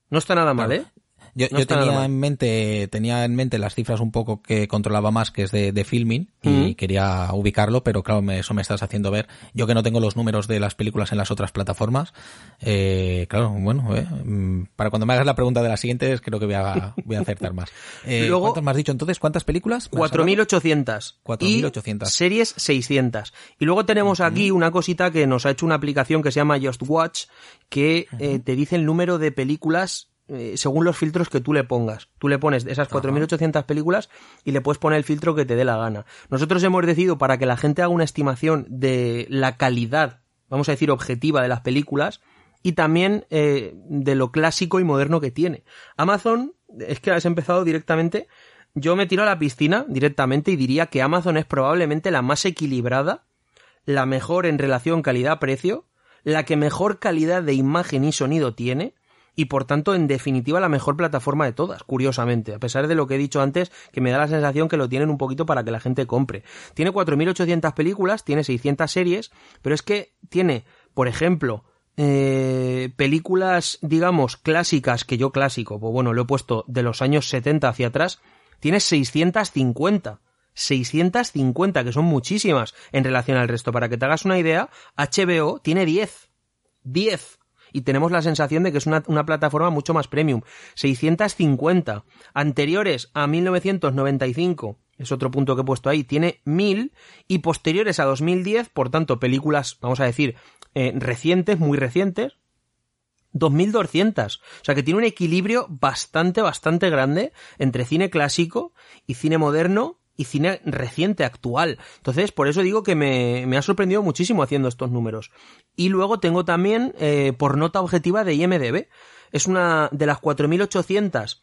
No está nada mal, ¿eh? Yo, yo tenía en mente, tenía en mente las cifras un poco que controlaba más, que es de, de filming, y quería ubicarlo, pero claro, me, eso me estás haciendo ver. Yo que no tengo los números de las películas en las otras plataformas, eh, claro, bueno, eh, mm, para cuando me hagas la pregunta de las siguientes, creo que voy a, voy a acertar más. Eh, Luego- ¿Cuántas me has dicho entonces? ¿Cuántas películas? ¿Me has 4.800. 4.800. Y series 600. Y luego tenemos aquí una cosita que nos ha hecho una aplicación que se llama Just Watch, que eh, te dice el número de películas eh, según los filtros que tú le pongas. Tú le pones esas 4.800 películas y le puedes poner el filtro que te dé la gana. Nosotros hemos decidido, para que la gente haga una estimación de la calidad, vamos a decir, objetiva de las películas, y también eh, de lo clásico y moderno que tiene. Amazon, es que has empezado directamente, yo me tiro a la piscina directamente y diría que Amazon es probablemente la más equilibrada, la mejor en relación calidad-precio, la que mejor calidad de imagen y sonido tiene, y por tanto, en definitiva, la mejor plataforma de todas, curiosamente, a pesar de lo que he dicho antes, que me da la sensación que lo tienen un poquito para que la gente compre. Tiene 4.800 películas, tiene 600 series, pero es que tiene, por ejemplo, eh, películas, digamos, clásicas, que yo clásico, pues bueno, lo he puesto de los años 70 hacia atrás, tiene 650. 650, que son muchísimas en relación al resto. Para que te hagas una idea, HBO tiene 10. 10. Y tenemos la sensación de que es una, una plataforma mucho más premium. 650. Anteriores a 1995, es otro punto que he puesto ahí, tiene 1000. Y posteriores a 2010, por tanto, películas, vamos a decir, eh, recientes, muy recientes, 2200. O sea que tiene un equilibrio bastante, bastante grande entre cine clásico y cine moderno y cine reciente, actual. Entonces, por eso digo que me, me ha sorprendido muchísimo haciendo estos números. Y luego tengo también, eh, por nota objetiva de IMDB, es una de las 4800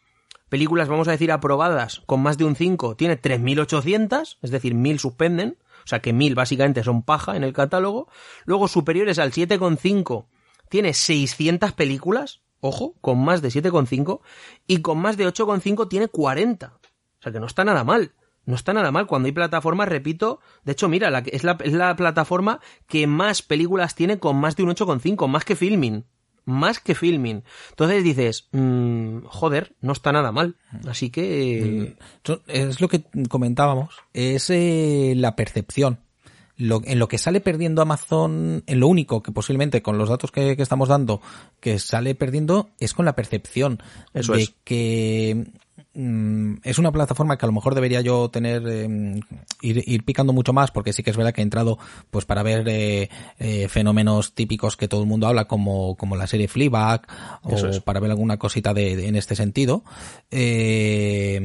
películas, vamos a decir, aprobadas con más de un 5, tiene 3800, es decir, 1000 suspenden. O sea que 1000 básicamente son paja en el catálogo. Luego superiores al 7,5 tiene 600 películas, ojo, con más de 7,5, y con más de 8,5 tiene 40. O sea que no está nada mal. No está nada mal cuando hay plataformas, repito, de hecho, mira, la, es, la, es la plataforma que más películas tiene con más de un 8,5, más que Filming. Más que Filming. Entonces dices, mmm, joder, no está nada mal. Así que... Es lo que comentábamos, es eh, la percepción lo, en lo que sale perdiendo Amazon, en lo único que posiblemente con los datos que, que estamos dando, que sale perdiendo es con la percepción Eso de es. que mm, es una plataforma que a lo mejor debería yo tener eh, ir, ir, picando mucho más porque sí que es verdad que he entrado pues para ver eh, eh, fenómenos típicos que todo el mundo habla como, como la serie Fleabag o es. para ver alguna cosita de, de- en este sentido eh,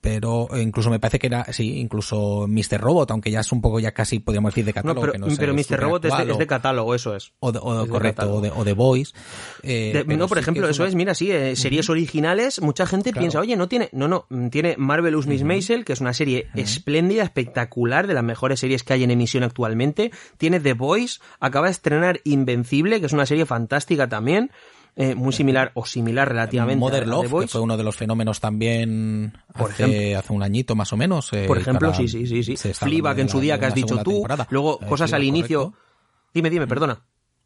pero incluso me parece que era, sí, incluso Mr. Robot, aunque ya es un poco ya casi podríamos decir de No, catálogo. pero, que no pero Mr. Robot es de, es de catálogo, eso es. o de, o Es correcto, o de, o de Voice. eh, no, por ejemplo, eso una- es, mira, sí, eh, series originales, mucha gente Claro. piensa, oye, no tiene, no, no, tiene Marvelous Miss Maisel, que es una serie espléndida, espectacular, de las mejores series que hay en emisión actualmente, tiene The Voice, acaba de estrenar Invencible, que es una serie fantástica también, eh, muy similar o similar relativamente Mother a The Love, que fue uno de los fenómenos también Por hace, ejemplo. hace un añito más o menos. eh, Por ejemplo, sí, sí, sí, sí. Fleabag hablando en su día que has dicho tú, temporada. luego Eh, cosas al inicio. correcto. Dime, dime, perdona.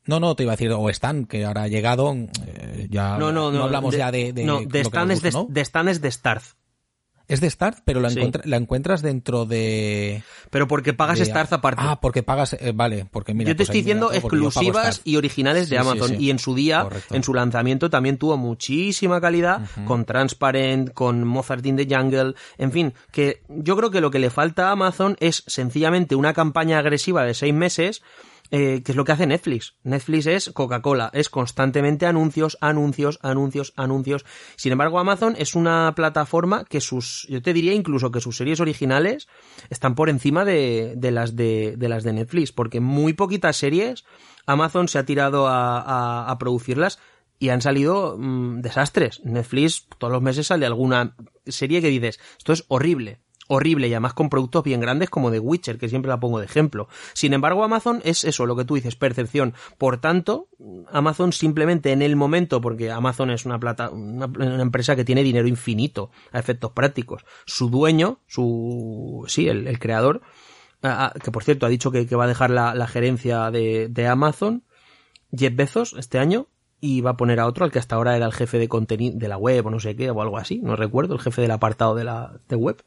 No, no, te iba a decir, o Stan, que ahora ha llegado, eh, ya No, no, no. hablamos de- ya de, de no, lo de que Stan es de, ¿no? de Stan es de Starz. Es de Start, pero la, Sí. encuentra- la encuentras dentro de... Pero porque pagas de- Starz aparte. Ah, porque pagas, eh, vale, porque mira... yo te pues estoy diciendo exclusivas y originales de Sí, Amazon. sí. Y en su día, Correcto. en su lanzamiento, también tuvo muchísima calidad con Transparent, con Mozart in the Jungle. En fin, que yo creo que lo que le falta a Amazon es sencillamente una campaña agresiva de seis meses. Eh, que es lo que hace Netflix. Netflix es Coca-Cola, es constantemente anuncios, anuncios, anuncios, anuncios. Sin embargo, Amazon es una plataforma que sus, yo te diría incluso que sus series originales están por encima de, de las de, de las de Netflix, porque muy poquitas series Amazon se ha tirado a, a- a producirlas y han salido mm, desastres. Netflix todos los meses sale alguna serie que dices, esto es horrible. Horrible y además con productos bien grandes como The Witcher, que siempre la pongo de ejemplo. Sin embargo, Amazon es eso, lo que tú dices, percepción. Por tanto, Amazon simplemente en el momento, porque Amazon es una plata, una, empresa que tiene dinero infinito a efectos prácticos. Su dueño, su, sí, el, creador, que por cierto ha dicho que, va a dejar la, la gerencia de, de Amazon, Jeff Bezos, este año, y va a poner a otro, al que hasta ahora era el jefe de contenido de la web o no sé qué, o algo así, no recuerdo, el jefe del apartado de la de web.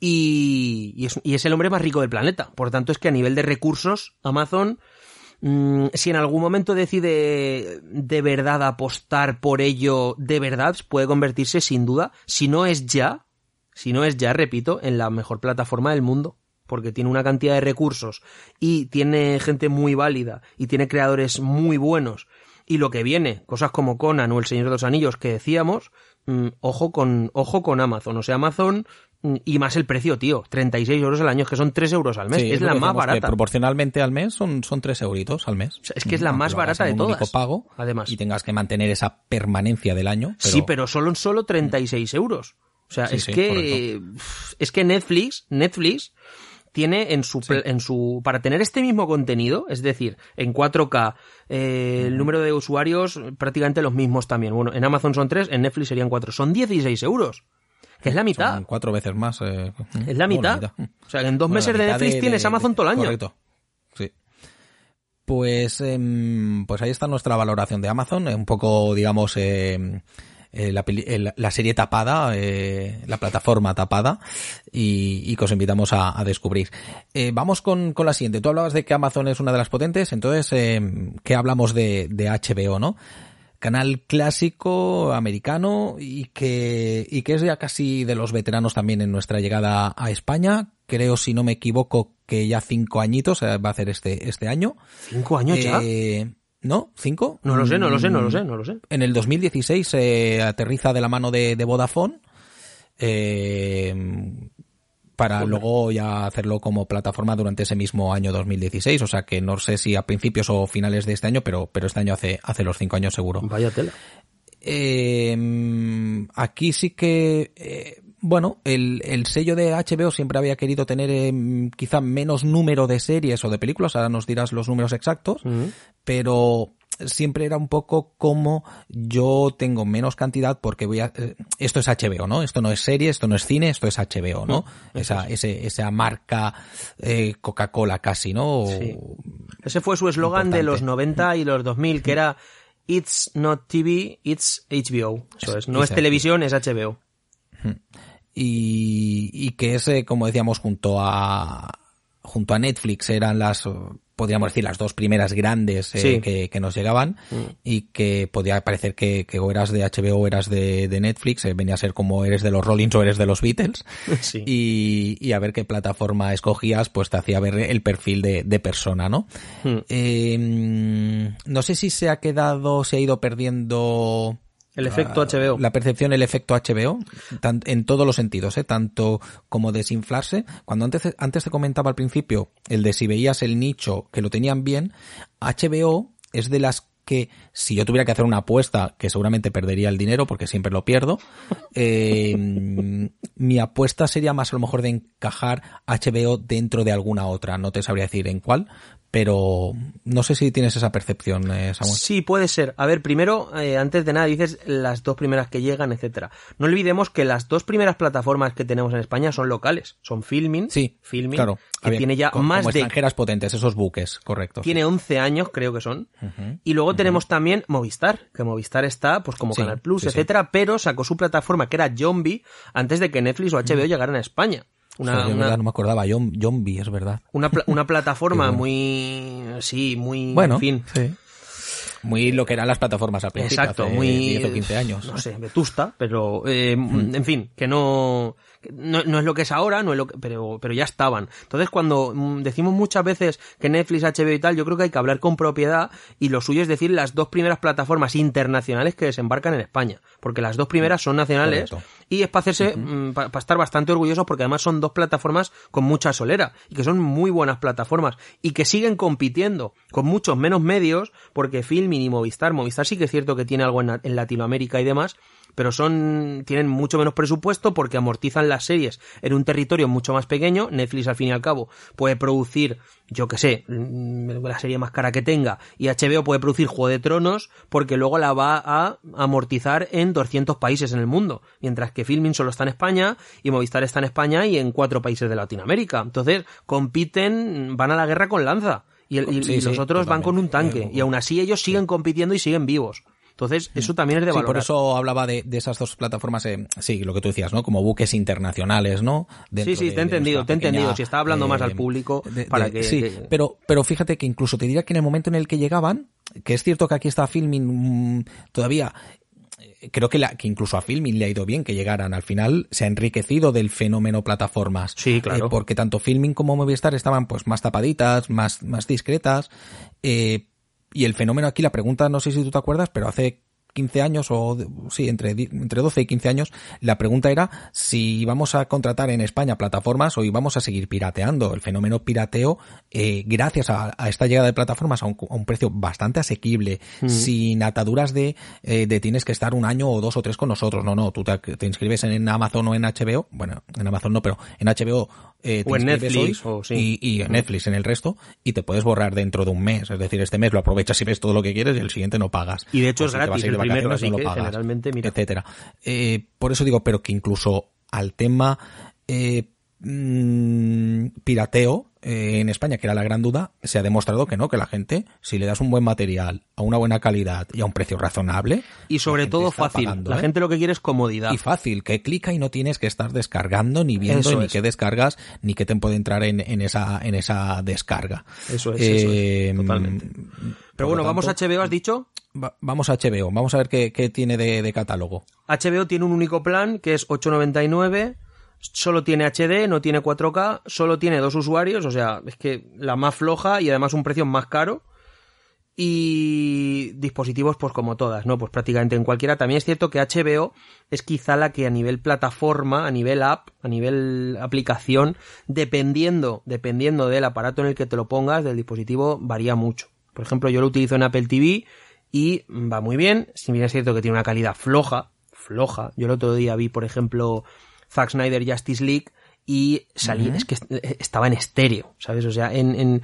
Y, y, es, el hombre más rico del planeta. Por tanto, es que a nivel de recursos, Amazon Mm, si en algún momento decide de verdad apostar por ello, de verdad puede convertirse sin duda, si no es ya, si no es ya, repito, en la mejor plataforma del mundo. Porque tiene una cantidad de recursos y tiene gente muy válida y tiene creadores muy buenos. Y lo que viene, cosas como Conan o El Señor de los Anillos que decíamos, mm, ojo con ojo con Amazon, o sea, Amazon y más el precio, tío. 36 euros al año, que son 3 euros al mes. es, la más barata. proporcionalmente al mes son, son 3 euritos al mes. es que es la más barata de todas. Pago, además. Y tengas que mantener esa permanencia del año. Sí, pero solo, solo 36 euros. O sea, es que, es que Netflix, Netflix tiene en su, en su, para tener este mismo contenido, es decir, en 4K, eh, el número de usuarios prácticamente los mismos también. Bueno, en Amazon son 3, en Netflix serían 4. Son 16 euros que es la mitad. cuatro veces más. Eh, es la mitad. O sea, en dos meses de Netflix tienes Amazon todo el año. Correcto. Sí. Pues, em, pues ahí está nuestra valoración de Amazon. Un poco, digamos, em, eh, la, serie tapada, eh, la plataforma tapada, y, que os invitamos a, descubrir. vamos con, con, la siguiente. Tú hablabas de que Amazon es una de las potentes, entonces, em, ¿qué hablamos de, de HBO, no? Canal clásico americano y que, y que es ya casi de los veteranos también en nuestra llegada a España. Creo, si no me equivoco, que ya cinco añitos eh, va a hacer este, este año. ¿Cinco años ya? Eh, ¿No? ¿Cinco? No lo sé, no lo sé, no lo sé, no lo sé. En el 2016 se aterriza de la mano de, de Vodafone. Eh, para luego ya hacerlo como plataforma durante ese mismo año 2016. O sea que no sé si a principios o finales de este año, pero, pero este año hace, hace los cinco años seguro. Vaya tela. Eh, aquí sí que, eh, bueno, el, el, sello de HBO siempre había querido tener eh, quizá menos número de series o de películas, ahora nos dirás los números exactos, pero siempre era un poco como yo tengo menos cantidad porque voy a eh, esto es HBO, ¿no? Esto no es serie, esto no es cine, esto es HBO, ¿no? Mm, esa ese, esa marca eh, Coca-Cola casi, ¿no? Ese fue su eslogan de los 90 y los 2000 que era It's not TV, it's HBO. Eso es, no es televisión, es HBO. Y, y que ese, como decíamos, junto a junto a Netflix eran las podríamos decir, las dos primeras grandes eh, que, nos llegaban mm. y que podía parecer que, que, o eras de HBO o eras de, Netflix, eh, venía a ser como eres de los Rollins o eres de los Beatles y, a ver qué plataforma escogías, pues te hacía ver el perfil de, persona, ¿no? Mm. Em, no sé si se ha quedado, se ha ido perdiendo el efecto HBO. La percepción, el efecto HBO, en todos los sentidos, ¿eh? tanto como desinflarse. Cuando antes, antes te comentaba al principio el de si veías el nicho que lo tenían bien, HBO es de las que si yo tuviera que hacer una apuesta, que seguramente perdería el dinero porque siempre lo pierdo, eh, mi apuesta sería más a lo mejor de encajar HBO dentro de alguna otra. No te sabría decir en cuál, pero no sé si tienes esa percepción, eh, Samuel. Sí, puede ser. A ver, primero, eh, antes de nada, dices las dos primeras que llegan, etcétera. No olvidemos que las dos primeras plataformas que tenemos en España son locales. Son Filming. Sí, Filming. Claro. Que tiene ya más de. extranjeras potentes, esos buques, correcto. Tiene 11 años, creo que son. y luego tenemos también Movistar, que Movistar está, pues como Canal Plus, etcétera, pero sacó su plataforma que era Zombie antes de que Netflix o HBO llegaran a España. Una, no me acordaba, Zombie, es verdad. Una, una plataforma muy, sí, muy, bueno, en fin. Sí. Muy lo que eran las plataformas al principio, Exacto, muy 10 o 15 años. No sé, vetusta, pero eh, mm. en fin, que no, no, no, es lo que es ahora, no es lo que, pero, pero ya estaban. Entonces, cuando mm, decimos muchas veces que Netflix, HBO y tal, yo creo que hay que hablar con propiedad y lo suyo es decir las dos primeras plataformas internacionales que desembarcan en España, porque las dos primeras son nacionales y es para hacerse, mm, para estar bastante orgullosos porque además son dos plataformas con mucha solera y que son muy buenas plataformas y que siguen compitiendo con muchos menos medios porque Filmin y Movistar, Movistar sí que es cierto que tiene algo en Latinoamérica y demás, pero son tienen mucho menos presupuesto porque amortizan las series en un territorio mucho más pequeño. Netflix al fin y al cabo puede producir, yo que sé, mm, la serie más cara que tenga y HBO puede producir Juego de Tronos porque luego la va a amortizar en 200 países en el mundo, mientras que Filming solo está en España y Movistar está en España y en cuatro países de Latinoamérica. Entonces, compiten, van a la guerra con lanza Y, los otros van con un tanque. Eh, y aún así ellos siguen compitiendo y siguen vivos. Entonces, eso también es de valor. Sí, por eso hablaba de, esas dos plataformas, eh, sí, lo que tú decías, ¿no? Como buques internacionales, ¿no? sí, sí, te he entendido, te he entendido. Si estaba hablando más al público para que... Sí, Pero, pero fíjate que incluso te diría que en el momento en el que llegaban, que es cierto que aquí está Filming mm, todavía creo que, la, que incluso a Filming le ha ido bien que llegaran. Al final se ha enriquecido del fenómeno plataformas. Sí, eh, claro. porque tanto Filming como Movistar estaban pues más tapaditas, más, más discretas. Eh, y el fenómeno aquí, la pregunta, no sé si tú te acuerdas, pero hace 15 años o sí, entre, entre 12 y 15 años, la pregunta era si vamos a contratar en España plataformas o íbamos a seguir pirateando. El fenómeno pirateo, eh, gracias a, esta llegada de plataformas a un, precio bastante asequible, mm. sin ataduras de, eh, de tienes que estar un año o dos o tres con nosotros. No, no, tú te, te inscribes en Amazon o en HBO, bueno, en Amazon no, pero en HBO eh, o en Netflix y, en Netflix en el resto y te puedes borrar dentro de un mes. Es decir este mes lo aprovechas y ves todo lo que quieres y el siguiente no pagas. Y de hecho es gratis el primero así que generalmente mira. etcétera. Eh, por eso digo pero que incluso al tema eh, mm, pirateo eh, en España, que era la gran duda, se ha demostrado que no, que la gente, si le das un buen material, a una buena calidad y a un precio razonable. Y sobre todo fácil. la ¿eh? gente lo que quiere es comodidad. Y fácil, que clica y no tienes que estar descargando, ni viendo, ni qué descargas, ni qué te puede entrar en, en, esa, en esa descarga. Eso es, eso es. totalmente. Pero bueno, vamos a HBO, has dicho. vamos a HBO, vamos a ver qué, qué tiene de, de catálogo. HBO tiene un único plan que es 899 solo tiene HD, no tiene 4K, solo tiene dos usuarios, o sea, es que la más floja y además un precio más caro. Y dispositivos, pues como todas, ¿no? Pues prácticamente en cualquiera. También es cierto que HBO es quizá la que a nivel plataforma, a nivel app, a nivel aplicación, dependiendo, dependiendo del aparato en el que te lo pongas, del dispositivo, varía mucho. Por ejemplo, yo lo utilizo en Apple TV y va muy bien. Si bien es cierto que tiene una calidad floja, floja. Yo el otro día vi, por ejemplo, Zack Snyder Justice League y salí, es que estaba en estéreo, ¿sabes? O sea, en, en,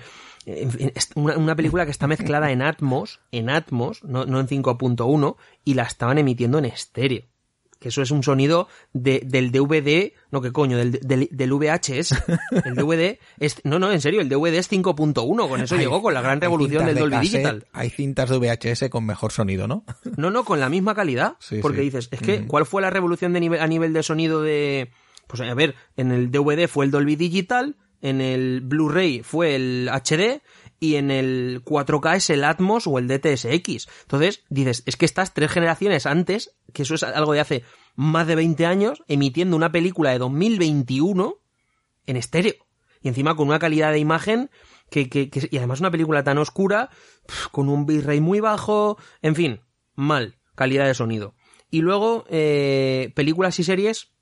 una, película que está mezclada en Atmos, en Atmos, no, no en 5.1, y la estaban emitiendo en estéreo. Que eso es un sonido de, del DVD, no que coño, del, del, del VHS. El DVD es, no, no, en serio, el DVD es 5.1, con eso llegó, con la gran revolución del Dolby Digital. Hay cintas de VHS con mejor sonido, ¿no? No, no, con la misma calidad. porque dices, es que, ¿cuál fue la revolución de nivel, a nivel de sonido de, pues a ver, en el DVD fue el Dolby Digital, en el Blu-ray fue el HD, y en el 4K es el Atmos o el DTSX. Entonces dices, es que estás tres generaciones antes, que eso es algo de hace más de 20 años, emitiendo una película de 2021 en estéreo. Y encima con una calidad de imagen que, que, y además una película tan oscura, con un bitrate muy bajo, en fin, mal, calidad de sonido. Y luego, eh, películas y series,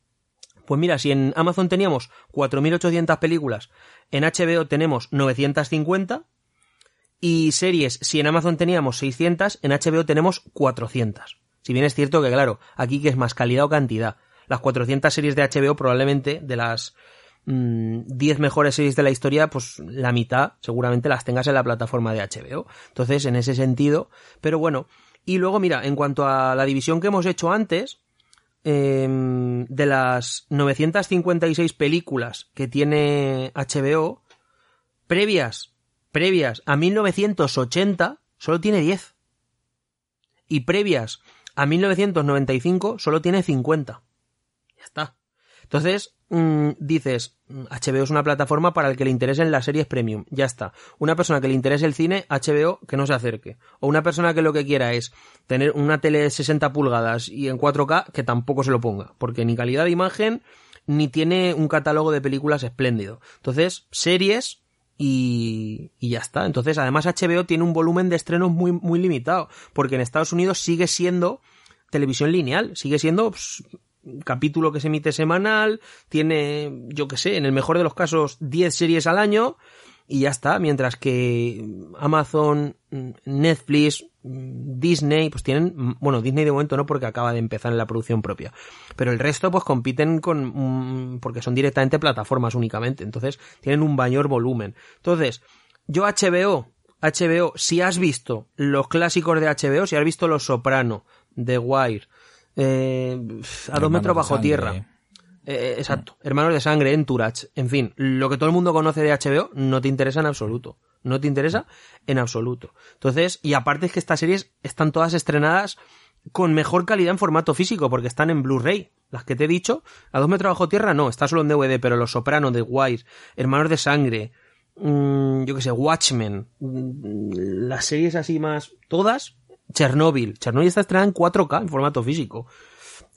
pues mira, si en Amazon teníamos 4.800 películas, en HBO tenemos 950, y series, si en Amazon teníamos 600, en HBO tenemos 400. Si bien es cierto que, claro, aquí que es más calidad o cantidad. Las 400 series de HBO probablemente de las 10 mm, mejores series de la historia, pues la mitad seguramente las tengas en la plataforma de HBO. Entonces, en ese sentido, pero bueno. Y luego, mira, en cuanto a la división que hemos hecho antes, em, de las 956 películas que tiene HBO, previas previas a 1980 solo tiene 10. Y previas a 1995 solo tiene 50. Ya está. Entonces, mm, dices, HBO mm, es una plataforma para el que le interesen las series premium. Ya está. Una persona que le interese el cine, HBO, que no se acerque. O una persona que lo que quiera es tener una tele de 60 pulgadas y en 4K, que tampoco se lo ponga. Porque ni calidad de imagen, ni tiene un catálogo de películas espléndido. Entonces, series, y, y, ya está. Entonces, además HBO tiene un volumen de estrenos muy, muy limitado, porque en Estados Unidos sigue siendo televisión lineal, sigue siendo pues, capítulo que se emite semanal, tiene, yo que sé, en el mejor de los casos 10 series al año, y ya está, mientras que Amazon, Netflix, Disney, pues tienen, bueno, Disney de momento no porque acaba de empezar en la producción propia, pero el resto pues compiten con, porque son directamente plataformas únicamente, entonces tienen un mayor volumen. Entonces, yo HBO, HBO, si has visto los clásicos de HBO, si has visto Los Soprano, The Wire, eh, A dos metros bajo tierra, eh, exacto. Hermanos de sangre, Entourage. En fin, lo que todo el mundo conoce de HBO no te interesa en absoluto. no te interesa en absoluto. Entonces, y aparte es que estas series están todas estrenadas con mejor calidad en formato físico, porque están en Blu-ray. Las que te he dicho, a dos metros bajo tierra no, está solo en DVD, pero Los Sopranos, The Wise, Hermanos de Sangre, mmm, yo que sé, Watchmen, mmm, las series así más, todas, Chernobyl. Chernobyl está estrenada en 4K en formato físico.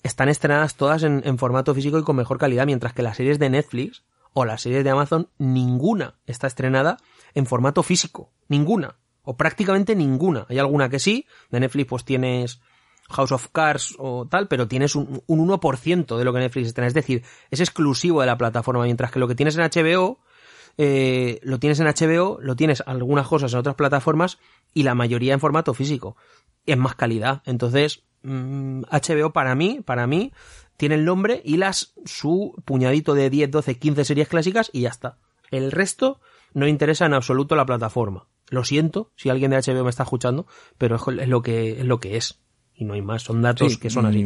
Están estrenadas todas en, formato físico y con mejor calidad, mientras que las series de Netflix o las series de Amazon, ninguna está estrenada en formato físico. Ninguna. O prácticamente ninguna. Hay alguna que sí. De Netflix pues tienes House of Cards o tal, pero tienes un, un 1% de lo que Netflix estrena. Es decir, es exclusivo de la plataforma, mientras que lo que tienes en HBO, eh, lo tienes en HBO, lo tienes algunas cosas en otras plataformas y la mayoría en formato físico. Es más calidad. Entonces, mmm, HBO para mí, para mí, tiene el nombre y las su puñadito de 10, 12, 15 series clásicas y ya está. El resto no interesa en absoluto la plataforma. Lo siento si alguien de HBO me está escuchando, pero es lo que es. Lo que es y no hay más, son datos sí, que son así.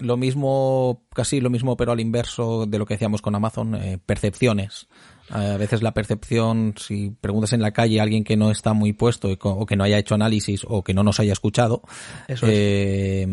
Lo mismo, casi lo mismo, pero al inverso de lo que decíamos con Amazon, eh, percepciones. A veces la percepción, si preguntas en la calle a alguien que no está muy puesto o que no haya hecho análisis o que no nos haya escuchado, Eso eh,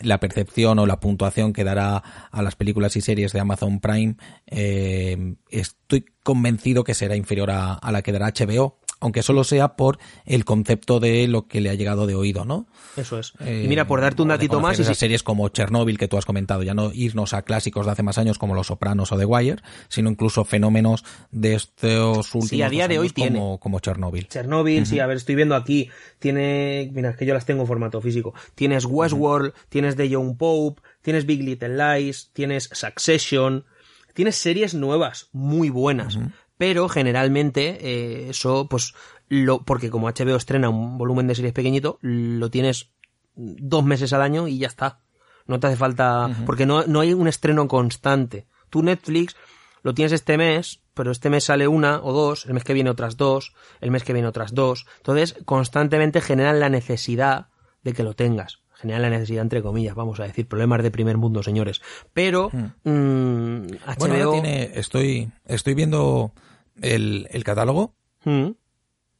la percepción o la puntuación que dará a las películas y series de Amazon Prime, eh, estoy convencido que será inferior a, a la que dará HBO, aunque solo sea por el concepto de lo que le ha llegado de oído, ¿no? Eso es. Eh, y mira, por darte un datito más... Esas si... series como Chernobyl que tú has comentado, ya no irnos a clásicos de hace más años como Los Sopranos o The Wire, sino incluso fenómenos de estos últimos sí, a día de hoy como, tiene. como Chernobyl. Chernobyl, uh -huh. sí, a ver, estoy viendo aquí, tiene... Mira, es que yo las tengo en formato físico. Tienes Westworld, uh -huh. tienes The Young Pope, tienes Big Little Lies, tienes Succession... Tienes series nuevas, muy buenas. Uh -huh pero generalmente eh, eso pues lo porque como HBO estrena un volumen de series pequeñito lo tienes dos meses al año y ya está no te hace falta uh -huh. porque no, no hay un estreno constante tú Netflix lo tienes este mes pero este mes sale una o dos el mes que viene otras dos el mes que viene otras dos entonces constantemente generan la necesidad de que lo tengas generan la necesidad entre comillas, vamos a decir, problemas de primer mundo, señores. Pero hmm. mmm, HBO bueno, tiene, estoy, estoy viendo el, el catálogo mm.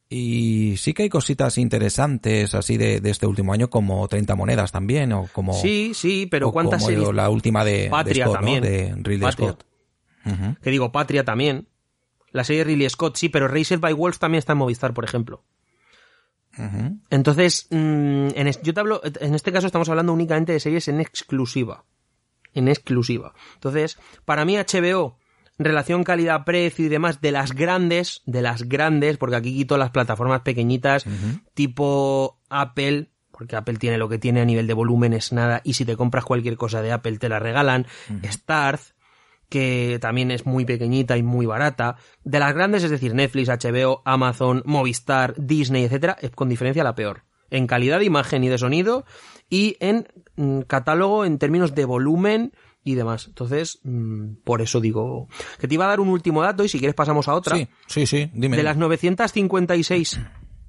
y sí que hay cositas interesantes así de, de, este último año, como 30 monedas también, o como sí, sí, pero cuántas como series? la última de, Patria de Scott, también, ¿no? de Ridley Patria. Scott. Uh -huh. Que digo, Patria también. La serie de Ridley Scott, sí, pero Racer by Wolves también está en Movistar, por ejemplo. Uh -huh. Entonces, mmm, en es, yo te hablo, en este caso estamos hablando únicamente de series en exclusiva. En exclusiva. Entonces, para mí HBO, relación calidad-precio y demás, de las grandes, de las grandes, porque aquí quito las plataformas pequeñitas, uh -huh. tipo Apple, porque Apple tiene lo que tiene a nivel de volumen, es nada, y si te compras cualquier cosa de Apple te la regalan, uh -huh. Starz, que también es muy pequeñita y muy barata. De las grandes, es decir, Netflix, HBO, Amazon, Movistar, Disney, etcétera, es con diferencia la peor. En calidad de imagen y de sonido y en mm, catálogo en términos de volumen y demás. Entonces, mmm, por eso digo que te iba a dar un último dato y si quieres pasamos a otra. Sí, sí, sí, dime. De las 956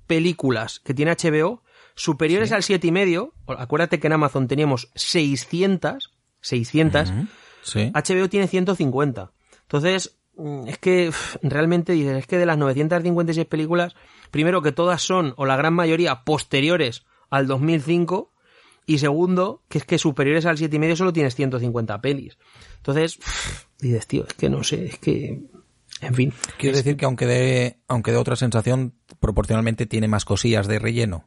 películas que tiene HBO, superiores sí. al siete y medio, acuérdate que en Amazon teníamos 600, 600, uh -huh. Sí. HBO tiene 150. Entonces, mm, es que realmente dices, es que de las 956 películas, primero que todas son, o la gran mayoría, posteriores al 2005, y segundo, que es que superiores al 7,5 solo tienes 150 pelis. Entonces, dices, tío, es que no sé, es que... En fin. Quiero decir que aunque de, aunque de otra sensación, proporcionalmente tiene más cosillas de relleno.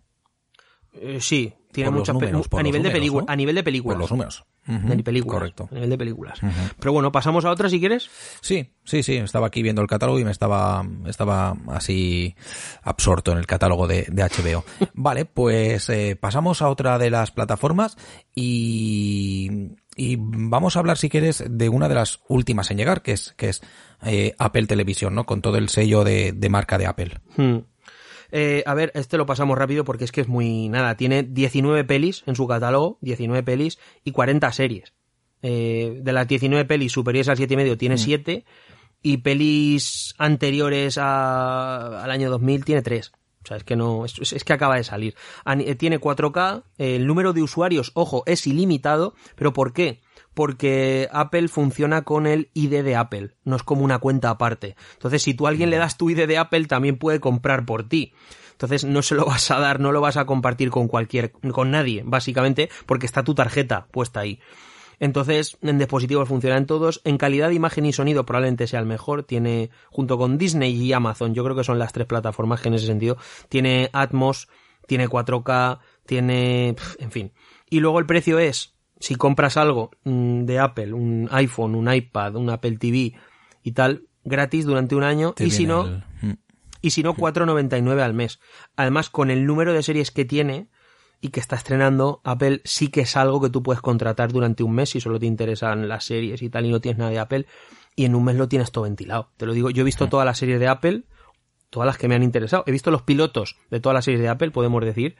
Eh, sí, tiene muchas números, a nivel de película, ¿no? a nivel de películas. Por los números. Uh -huh. De películas. Correcto. A nivel de películas. Uh -huh. Pero bueno, pasamos a otra si quieres. Sí, sí, sí. Estaba aquí viendo el catálogo y me estaba, estaba así absorto en el catálogo de, de HBO. vale, pues eh, pasamos a otra de las plataformas y, y vamos a hablar, si quieres, de una de las últimas en llegar, que es, que es eh, Apple Televisión, ¿no? Con todo el sello de, de marca de Apple. Hmm. Eh, a ver, este lo pasamos rápido porque es que es muy nada. Tiene 19 pelis en su catálogo, 19 pelis y 40 series. Eh, de las 19 pelis superiores al 7,5 tiene mm. 7 y pelis anteriores a, al año 2000 tiene 3. O sea, es que no, es, es que acaba de salir. Tiene 4K, el número de usuarios, ojo, es ilimitado, pero ¿por qué? Porque Apple funciona con el ID de Apple, no es como una cuenta aparte. Entonces, si tú a alguien le das tu ID de Apple, también puede comprar por ti. Entonces no se lo vas a dar, no lo vas a compartir con cualquier, con nadie, básicamente, porque está tu tarjeta puesta ahí. Entonces, en dispositivos funcionan todos. En calidad de imagen y sonido probablemente sea el mejor. Tiene, junto con Disney y Amazon, yo creo que son las tres plataformas que en ese sentido, tiene Atmos, tiene 4K, tiene, en fin. Y luego el precio es, si compras algo mm, de Apple, un iPhone, un iPad, un Apple TV y tal, gratis durante un año. y si no, mm. y si no, 4,99 al mes. Además, con el número de series que tiene, y que está estrenando, Apple sí que es algo que tú puedes contratar durante un mes si solo te interesan las series y tal y no tienes nada de Apple y en un mes lo tienes todo ventilado. Te lo digo, yo he visto todas las series de Apple, todas las que me han interesado. He visto los pilotos de todas las series de Apple, podemos decir,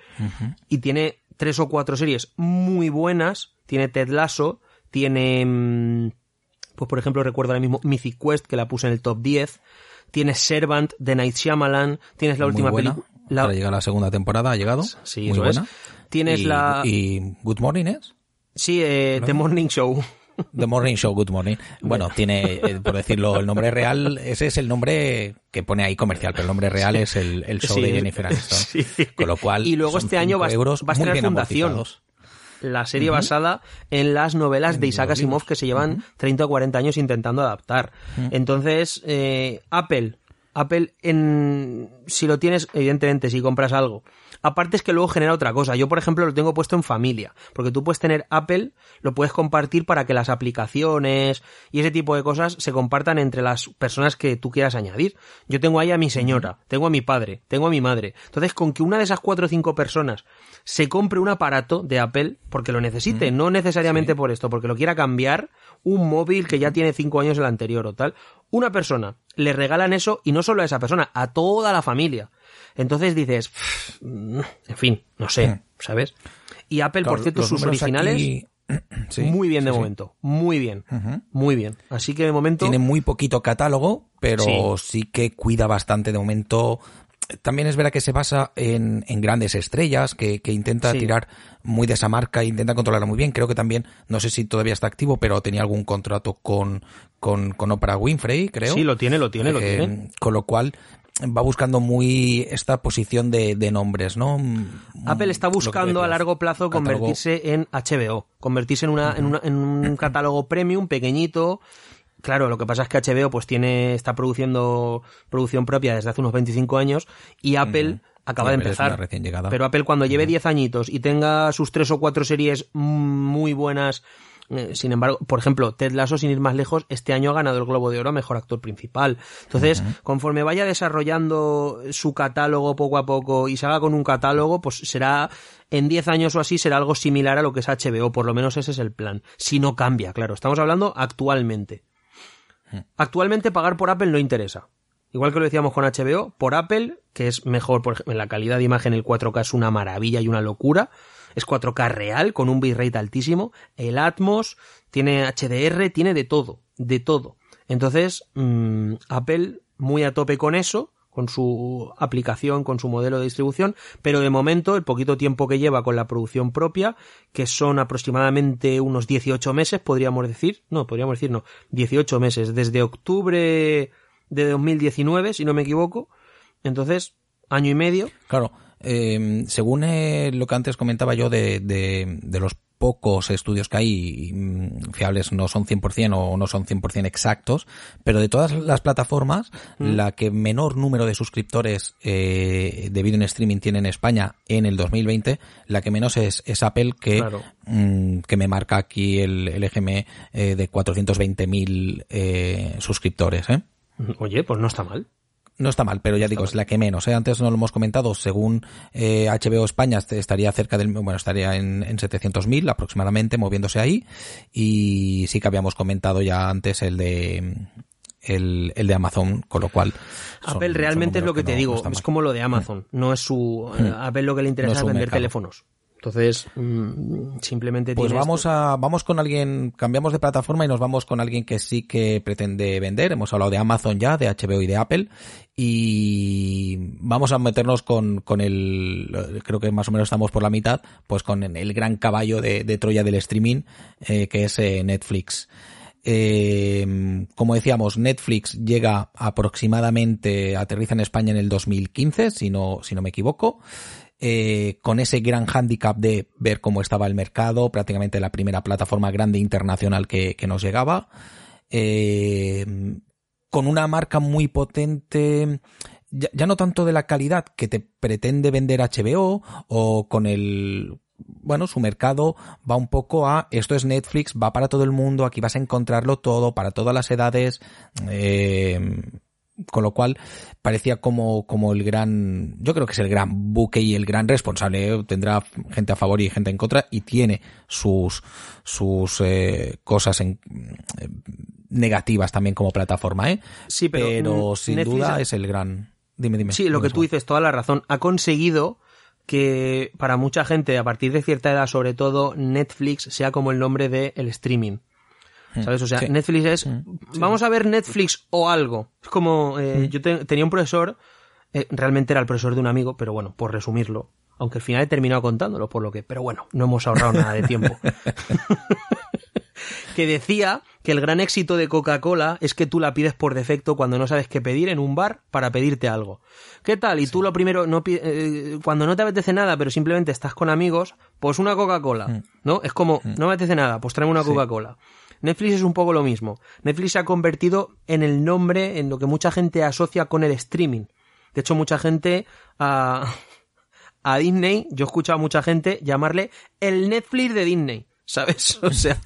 y tiene tres o cuatro series muy buenas. Tiene Ted Lasso, tiene, mm, pues por ejemplo, recuerdo ahora mismo Mythic Quest, que la puse en el top 10. Tienes Servant de Night Shyamalan, tienes la última película la... Para llegar a la segunda temporada ha llegado. Sí, Muy buena. Tienes y, la... ¿Y Good Morning es? Sí, eh, The Morning Show. The Morning Show, Good Morning. Bueno, tiene, eh, por decirlo, el nombre real, ese es el nombre que pone ahí comercial, pero el nombre real es el, el show de Jennifer Aniston. Sí. Con lo cual, y luego este año va, a estar Fundación. La serie basada en las novelas de Isaac Asimov que se llevan 30 o 40 años intentando adaptar. Entonces, eh, Apple Apple, en, si lo tienes, evidentemente, si compras algo. Aparte es que luego genera otra cosa. Yo, por ejemplo, lo tengo puesto en familia. Porque tú puedes tener Apple, lo puedes compartir para que las aplicaciones y ese tipo de cosas se compartan entre las personas que tú quieras añadir. Yo tengo ahí a mi señora, tengo a mi padre, tengo a mi madre. Entonces, con que una de esas cuatro o cinco personas se compre un aparato de Apple, porque lo necesite, no necesariamente por esto, porque lo quiera cambiar, un móvil que ya tiene cinco años el anterior o tal, una persona, le regalan eso y no solo a esa persona, a toda la familia. Entonces dices, en fin, no sé, ¿sabes? Y Apple, por cierto, sus originales... Muy bien de momento, muy bien, muy bien. Así que de momento... Tiene muy poquito catálogo, pero sí, que cuida bastante de momento también es verdad que se basa en, en grandes estrellas, que, que intenta tirar muy de esa marca, intenta controlarla muy bien. Creo que también, no sé si todavía está activo, pero tenía algún contrato con, con, con Oprah Winfrey, creo. Sí, lo tiene, lo tiene, lo eh, tiene. Con lo cual, va buscando muy esta posición de, de nombres, ¿no? Apple está buscando a largo plazo convertirse en HBO, convertirse en, una, en, una, en un catálogo premium pequeñito, Claro, lo que pasa es que HBO pues tiene, está produciendo producción propia desde hace unos 25 años y Apple acaba de empezar. Pero Apple cuando lleve 10 añitos y tenga sus tres o cuatro series muy buenas, eh, sin embargo, por ejemplo, Ted Lasso, sin ir más lejos, este año ha ganado el Globo de Oro a Mejor Actor Principal. Entonces, conforme vaya desarrollando su catálogo poco a poco y se haga con un catálogo, pues será, en 10 años o así, será algo similar a lo que es HBO, por lo menos ese es el plan. Si no cambia, claro. Estamos hablando actualmente. Actualmente pagar por Apple no interesa. Igual que lo decíamos con HBO, por Apple, que es mejor, por ejemplo, en la calidad de imagen el 4K es una maravilla y una locura. Es 4K real, con un bitrate altísimo. El Atmos, tiene HDR, tiene de todo, de todo. Entonces, mm, Apple muy a tope con eso con su aplicación, con su modelo de distribución, pero de momento el poquito tiempo que lleva con la producción propia, que son aproximadamente unos 18 meses, podríamos decir, no, podríamos decir no, 18 meses, desde octubre de 2019, si no me equivoco, entonces, año y medio. Claro, eh, según eh, lo que antes comentaba yo de, los pocos estudios que hay mm, fiables no son 100% o no son 100% exactos, pero de todas las plataformas, mm. la que menor número de suscriptores eh, de vídeo en streaming tiene en España en el 2020, la que menos es, es Apple, que, mm, que me marca aquí el, el EGM eh, de 420.000 eh, suscriptores. ¿eh? Oye, pues no está mal. No está mal, pero ya digo, es la que menos. ¿eh? Antes no lo hemos comentado, según eh, HBO España estaría cerca del, bueno, estaría en, en 700.000 aproximadamente, moviéndose ahí. Y sí que habíamos comentado ya antes el de, el, el de Amazon, con lo cual... Apple realmente es lo que, te digo, es como lo de Amazon, no es su... Hmm. Apple lo que le interesa es vender teléfonos Entonces, mm, simplemente Pues vamos a vamos con alguien, cambiamos de plataforma y nos vamos con alguien que sí que pretende vender. Hemos hablado de Amazon ya, de HBO y de Apple y vamos a meternos con con el creo que más o menos estamos por la mitad, pues con el gran caballo de, de Troya del streaming eh, que es eh, Netflix. Eh, como decíamos, Netflix llega aproximadamente, aterriza en España en el 2015, si no, si no me equivoco, eh, con ese gran hándicap de ver cómo estaba el mercado, prácticamente la primera plataforma grande internacional que, nos llegaba, eh, con una marca muy potente, ya, ya no tanto de la calidad que te pretende vender HBO o con el bueno, su mercado va un poco a esto es Netflix, va para todo el mundo, aquí vas a encontrarlo todo, para todas las edades, eh, con lo cual parecía como, como el gran, yo creo que es el gran buque y el gran responsable, ¿eh? tendrá gente a favor y gente en contra y tiene sus, sus eh, cosas en, eh, negativas también como plataforma, ¿eh? Sí, pero, pero mm, sin Netflix duda ha- es el gran, dime, dime. Sí, lo que tú dices, toda la razón. Ha conseguido que para mucha gente, a partir de cierta edad, sobre todo, Netflix sea como el nombre del el streaming. ¿Sabes? O sea, Mm. Sí. Netflix es. Vamos a ver Netflix o algo. Es como. eh, Mm. Yo te- tenía un profesor. eh, realmente era el profesor de un amigo, pero bueno, por resumirlo. Aunque al final he terminado contándolo, por lo que. Pero bueno, no hemos ahorrado nada de tiempo. que decía que el gran éxito de Coca-Cola es que tú la pides por defecto cuando no sabes qué pedir en un bar para pedirte algo. ¿Qué tal? Y tú lo primero, no eh, cuando no te apetece nada, pero simplemente estás con amigos, pues una Coca-Cola, ¿no? Es como, no me apetece nada, pues tráeme una Coca-Cola. Netflix es un poco lo mismo. Netflix se ha convertido en el nombre, en lo que mucha gente asocia con el streaming. De hecho, mucha gente a, a Disney, yo he escuchado a mucha gente llamarle el Netflix de Disney. ¿Sabes? O sea,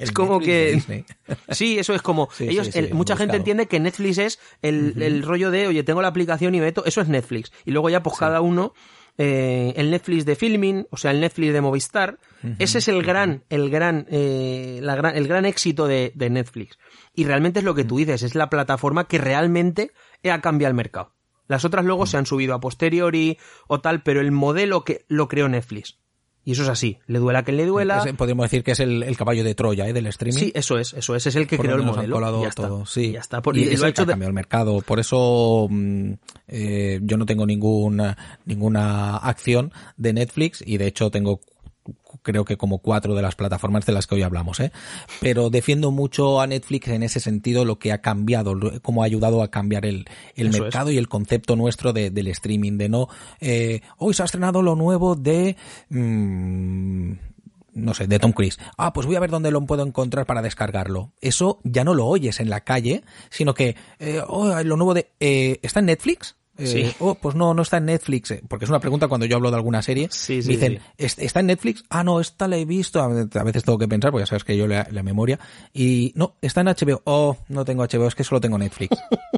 es como Netflix que. Sí, eso es como. Sí, ellos, sí, sí, el- mucha gente entiende que Netflix es el, el rollo de, oye, tengo la aplicación y meto. Eso es Netflix. Y luego ya, pues cada uno. Eh, el Netflix de filming, o sea, el Netflix de Movistar. Ese es el gran, el gran, eh, la gran, el gran éxito de, de Netflix. Y realmente es lo que tú dices, es la plataforma que realmente ha cambiado el mercado. Las otras luego se han subido a posteriori o tal, pero el modelo que lo creó Netflix. Y eso es así. Le duela a quien le duela. Ese podríamos decir que es el, el caballo de Troya ¿eh? del streaming. Sí, eso es, eso es, es el que por creó el han modelo. está. todo, sí. Ya está. Por- y, y es lo ha el que hecho ha de- cambiado el mercado. Por eso mm, eh, yo no tengo ninguna ninguna acción de Netflix y de hecho tengo creo que como cuatro de las plataformas de las que hoy hablamos, ¿eh? Pero defiendo mucho a Netflix en ese sentido lo que ha cambiado, cómo ha ayudado a cambiar el, el mercado y el concepto nuestro de- del streaming, de no, eh, hoy se ha estrenado lo nuevo de, mm, no sé, de Tom Cruise. Ah, pues voy a ver dónde lo puedo encontrar para descargarlo. Eso ya no lo oyes en la calle, sino que, eh, oh, lo nuevo de, eh, ¿está en Netflix? Eh, Sí. Oh, pues no, no está en Netflix. eh, Porque es una pregunta cuando yo hablo de alguna serie. Sí, sí, me dicen, sí. "¿Es- ¿está en Netflix? Ah, no, esta la he visto. A veces- tengo que pensar, porque ya sabes que yo la, la memoria. Y no, está en HBO. Oh, no tengo HBO, es que solo tengo Netflix.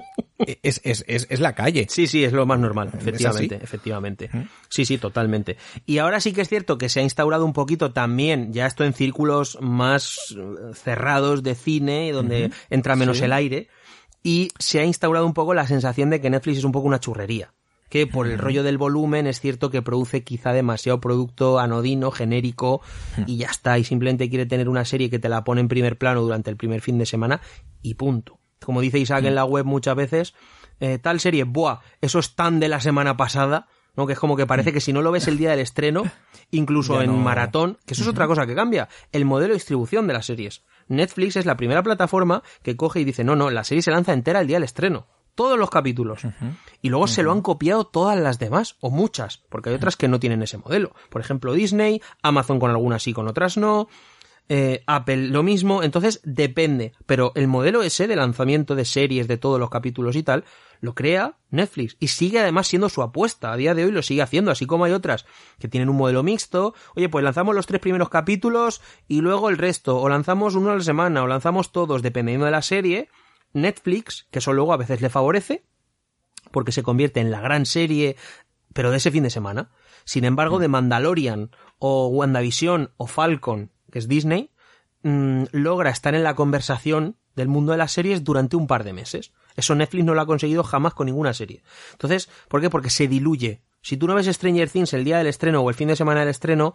es, es, es, es la calle. Sí, sí, es lo más normal, ¿Es efectivamente, efectivamente. Sí, sí, totalmente. Y ahora sí que es cierto que se ha instaurado un poquito también, ya esto en círculos más eh, cerrados de cine, donde entra menos Sí. el aire, y se ha instaurado un poco la sensación de que Netflix es un poco una churrería. Que por el rollo del volumen es cierto que produce quizá demasiado producto anodino, genérico, y ya está, y simplemente quiere tener una serie que te la pone en primer plano durante el primer fin de semana, y punto. Como dice Isaac en la web muchas veces, eh, tal serie, buah, eso es tan de la semana pasada, ¿no? Que es como que parece que si no lo ves el día del estreno, incluso en maratón, que eso es otra cosa que cambia, el modelo de distribución de las series. Netflix es la primera plataforma que coge y dice, no, no, la serie se lanza entera el día del estreno. Todos los capítulos. Y luego se lo han copiado todas las demás, o muchas, porque hay otras que no tienen ese modelo. Por ejemplo, Disney, Amazon con algunas sí, con otras no. eh, Apple lo mismo, entonces depende. Pero el modelo ese de lanzamiento de series, de todos los capítulos y tal, lo crea Netflix. Y sigue además siendo su apuesta. A día de hoy lo sigue haciendo, así como hay otras que tienen un modelo mixto. Oye, pues lanzamos los tres primeros capítulos y luego el resto. O lanzamos uno a la semana, o lanzamos todos, dependiendo de la serie. Netflix, que eso luego a veces le favorece, porque se convierte en la gran serie, pero de ese fin de semana. Sin embargo, de Mandalorian o WandaVision o Falcon, que es Disney, mm, logra estar en la conversación del mundo de las series durante un par de meses. Eso Netflix no lo ha conseguido jamás con ninguna serie. Entonces, ¿por qué? Porque se diluye Si tú no ves Stranger Things el día del estreno o el fin de semana del estreno,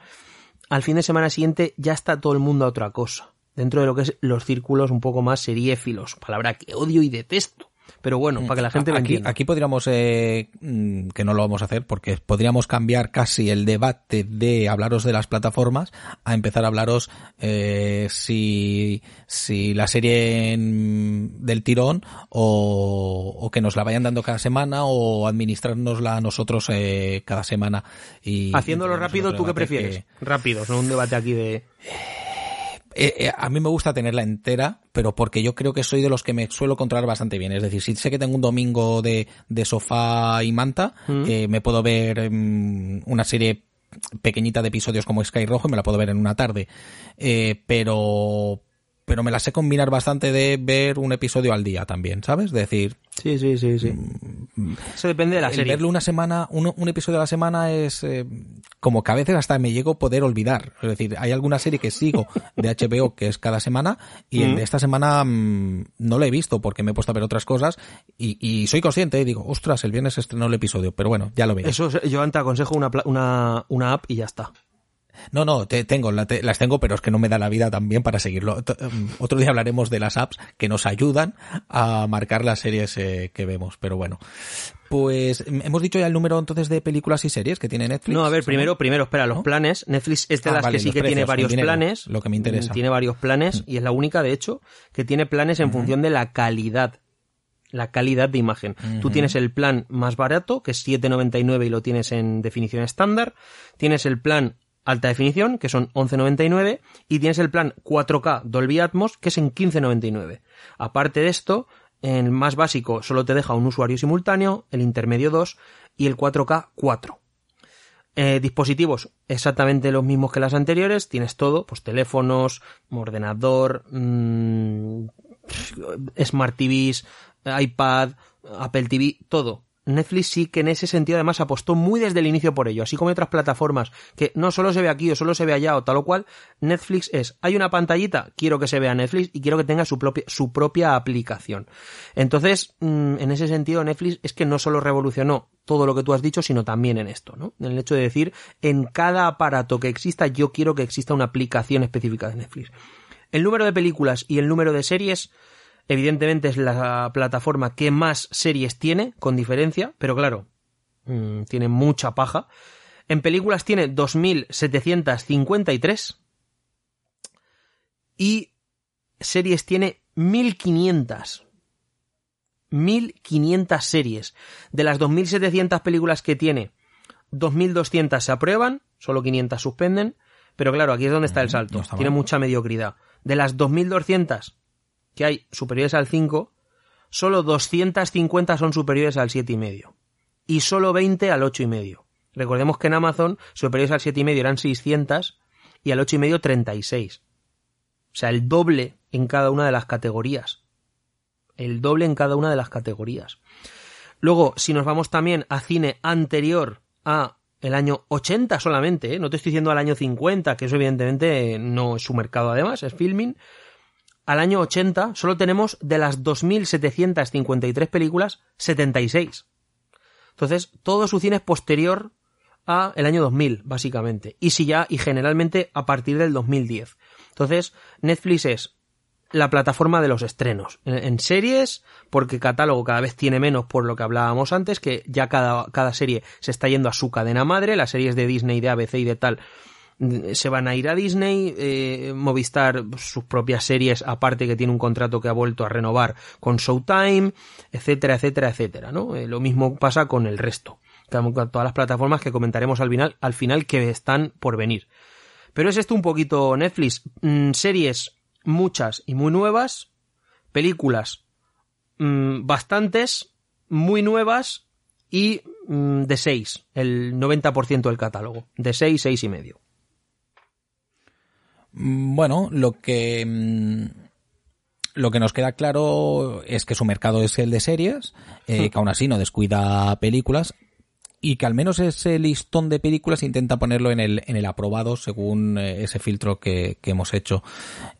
al fin de semana siguiente ya está todo el mundo a otra cosa. Dentro de lo que es los círculos un poco más seriéfilos, palabra que odio y detesto. Pero bueno, para que la gente lo aquí, entienda. aquí podríamos, eh, mm, que no lo vamos a hacer, porque podríamos cambiar casi el debate de hablaros de las plataformas a empezar a hablaros eh, si, si la serie en- del tirón o, o que nos la vayan dando cada semana o administrárnosla a nosotros eh, cada semana. Y, Haciéndolo y rápido, ¿tú qué prefieres? que- Rápidos, no un debate aquí de... Eh, eh, a mí me gusta tenerla entera, pero porque yo creo que soy de los que me suelo controlar bastante bien. Es decir, si sé que tengo un domingo de, de sofá y manta, eh, me puedo ver mm, una serie pequeñita de episodios como Sky Rojo y me la puedo ver en una tarde. Eh, pero, pero me la sé combinar bastante de ver un episodio al día también, ¿sabes? Es decir, Sí, sí, sí, sí. Eso depende de la el serie. verlo una semana, un, un episodio a la semana es eh, como que a veces hasta me llego a poder olvidar. Es decir, hay alguna serie que sigo de HBO que es cada semana y el de esta semana mm, no lo he visto porque me he puesto a ver otras cosas y, y soy consciente y digo, ostras, el viernes estrenó el episodio, pero bueno, ya lo veré. Eso, yo te aconsejo una, pla- una, una app y ya está. No, no, te, tengo, la- te- las tengo, pero es que no me da la vida también para seguirlo. T- um, Otro día hablaremos de las apps que nos ayudan a marcar las series eh, que vemos, pero bueno. Pues mm, hemos dicho ya el número entonces de películas y series que tiene Netflix. No, a ver, primero, primero, espera, los planes. Netflix es de Ah, las vale, que sí que tiene varios dinero, planes. lo que me interesa. Tiene varios planes y es la única, de hecho, que tiene planes en función de la calidad. La calidad de imagen. Tú tienes el plan más barato, que es 7.99 y lo tienes en definición estándar. Tienes el plan alta definición, que son 11.99. Y tienes el plan 4K Dolby Atmos, que es en 15.99. Aparte de esto, el más básico solo te deja un usuario simultáneo, el intermedio 2 y el 4K 4. Eh, dispositivos exactamente los mismos que las anteriores, tienes todo, pues teléfonos, ordenador, mm, Smart TVs, iPad, Apple TV, todo. Netflix sí que en ese sentido además apostó muy desde el inicio por ello, así como otras plataformas que no solo se ve aquí o solo se ve allá o tal o cual, Netflix es, hay una pantallita, quiero que se vea Netflix y quiero que tenga su propia, su propia aplicación. Entonces, mm, en ese sentido, Netflix es que no solo revolucionó todo lo que tú has dicho, sino también en esto, ¿no? En el hecho de decir, en cada aparato que exista, yo quiero que exista una aplicación específica de Netflix. El número de películas y el número de series, evidentemente es la plataforma que más series tiene, con diferencia, pero claro, mm, tiene mucha paja. En películas tiene 2.753 y series tiene 1.500. 1.500 series. De las 2.700 películas que tiene, 2.200 se aprueban, solo 500 suspenden, pero claro, aquí es donde está el salto. no está tiene mucha mediocridad. De las 2.200 que hay superiores al 5, solo 250 son superiores al 7,5 y solo 20 al 8,5. Recordemos que en Amazon superiores al 7,5 eran 600 y al 8,5 36. O sea, el doble en cada una de las categorías. El doble en cada una de las categorías. Luego, si nos vamos también a cine anterior a el año 80 solamente, ¿eh? no te estoy diciendo al año 50, que eso evidentemente no es su mercado además, es filming. Al año 80 solo tenemos de las 2.753 películas, 76. Entonces, todo su cine es posterior a el año 2000, básicamente. Y si ya, y generalmente a partir del 2010. Entonces, Netflix es la plataforma de los estrenos. En, en series, porque catálogo cada vez tiene menos por lo que hablábamos antes, que ya cada, cada serie se está yendo a su cadena madre, las series de Disney, de ABC y de tal se van a ir a Disney, eh, Movistar sus propias series, aparte que tiene un contrato que ha vuelto a renovar con Showtime, etcétera, etcétera, etcétera, ¿no? Eh, lo mismo pasa con el resto, con todas las plataformas que comentaremos al final, al final que están por venir. Pero es esto un poquito Netflix, Mm, series muchas y muy nuevas, películas mm, bastantes, muy nuevas y mm, de 6, el 90% del catálogo, de 6, 6 y medio. Mm, Bueno, lo que mm, lo que nos queda claro es que su mercado es el de series, eh, que aún así no descuida películas y que al menos ese listón de películas intenta ponerlo en el en el aprobado según eh, ese filtro que, que hemos hecho.